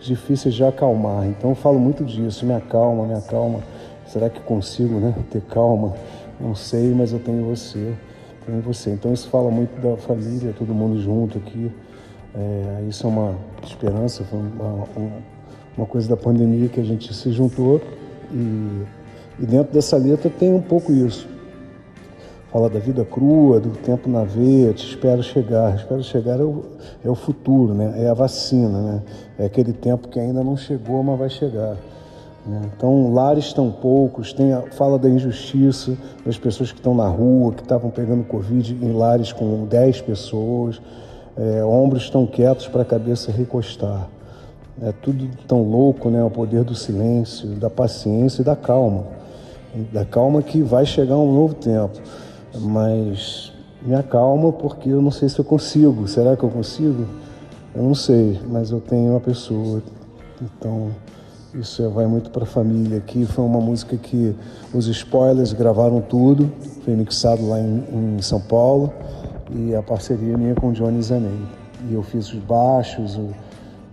difíceis de acalmar. Então eu falo muito disso, me acalma, me acalma. Será que consigo né, ter calma? Não sei, mas eu tenho você, tenho você. Então isso fala muito da família, todo mundo junto aqui. É, isso é uma esperança, foi uma, uma, coisa da pandemia que a gente se juntou e, e, dentro dessa letra tem um pouco isso. Fala da vida crua, do tempo na veia, te espero chegar. Espero chegar é o, é o futuro, né? É a vacina, né? É aquele tempo que ainda não chegou, mas vai chegar. Né? Então, lares tão poucos, tem a, fala da injustiça das pessoas que estão na rua, que estavam pegando Covid em lares com 10 pessoas, é, ombros tão quietos para a cabeça recostar. É tudo tão louco, né? O poder do silêncio, da paciência e da calma. Da calma que vai chegar um novo tempo. Mas me acalma porque eu não sei se eu consigo. Será que eu consigo? Eu não sei, mas eu tenho uma pessoa. Então, isso vai muito para a família aqui. Foi uma música que os spoilers gravaram tudo, foi mixado lá em, em São Paulo e a parceria minha com o Johnny Zanei. E eu fiz os baixos,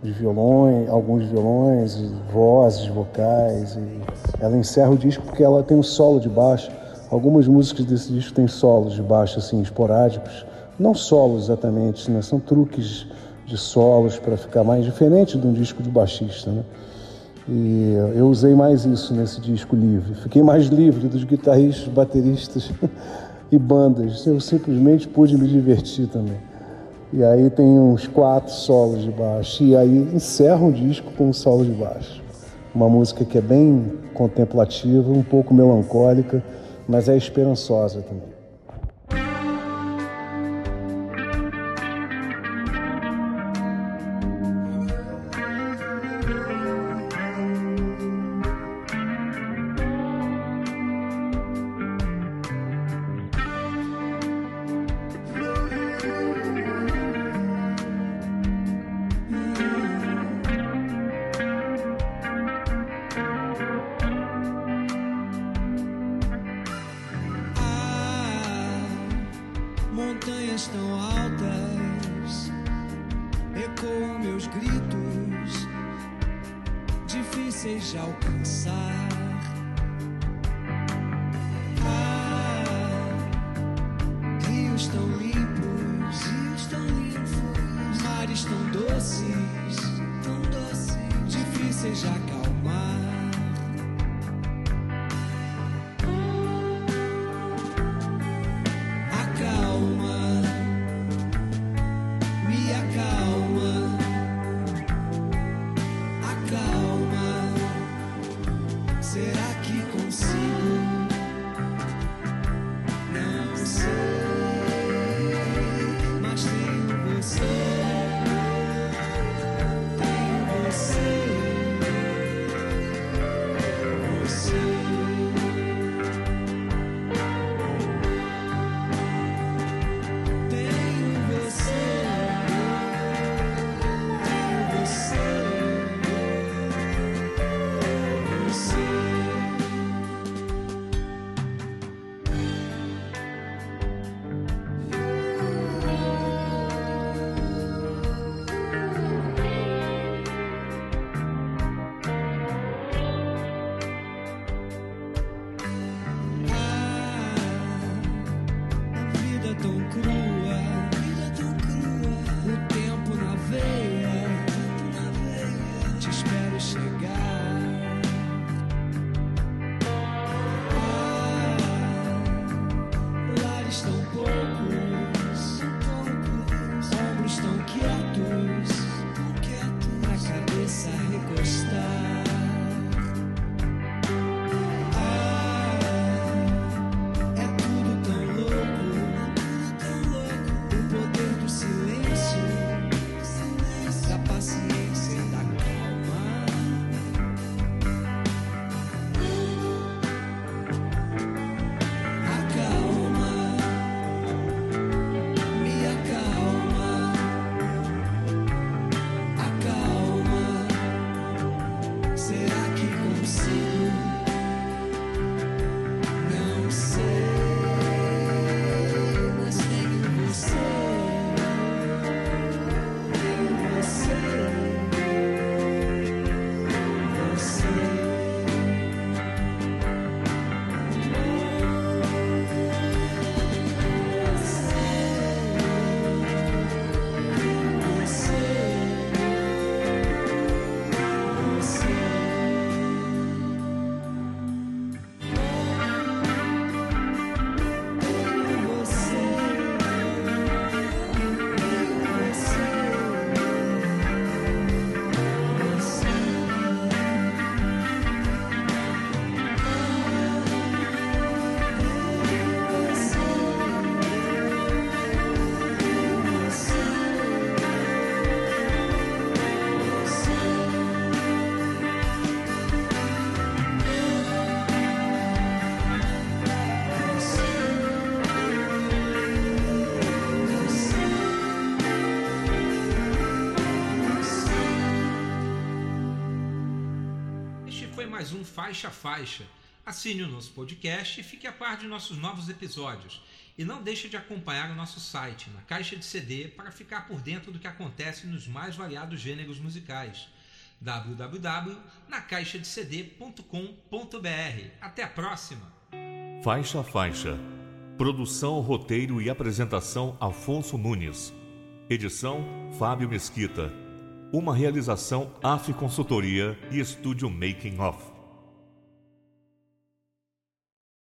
os violões, alguns violões, vozes, vocais. ela encerra o disco porque ela tem um solo de baixo. Algumas músicas desse disco têm solos de baixo assim esporádicos, não solos exatamente, né? são truques de solos para ficar mais diferente de um disco de baixista, né? E eu usei mais isso nesse disco livre. Fiquei mais livre dos guitarristas, bateristas e bandas. Eu simplesmente pude me divertir também. E aí tem uns quatro solos de baixo. E aí encerra o disco com um solo de baixo. Uma música que é bem contemplativa, um pouco melancólica, mas é esperançosa também. Faixa Faixa. Assine o nosso podcast e fique a par de nossos novos episódios. E não deixe de acompanhar o nosso site, na caixa de CD, para ficar por dentro do que acontece nos mais variados gêneros musicais. www.nacaixadecd.com.br. Até a próxima! Faixa a Faixa. Produção, roteiro e apresentação Afonso Nunes. Edição Fábio Mesquita. Uma realização AF Consultoria e Estúdio Making Off.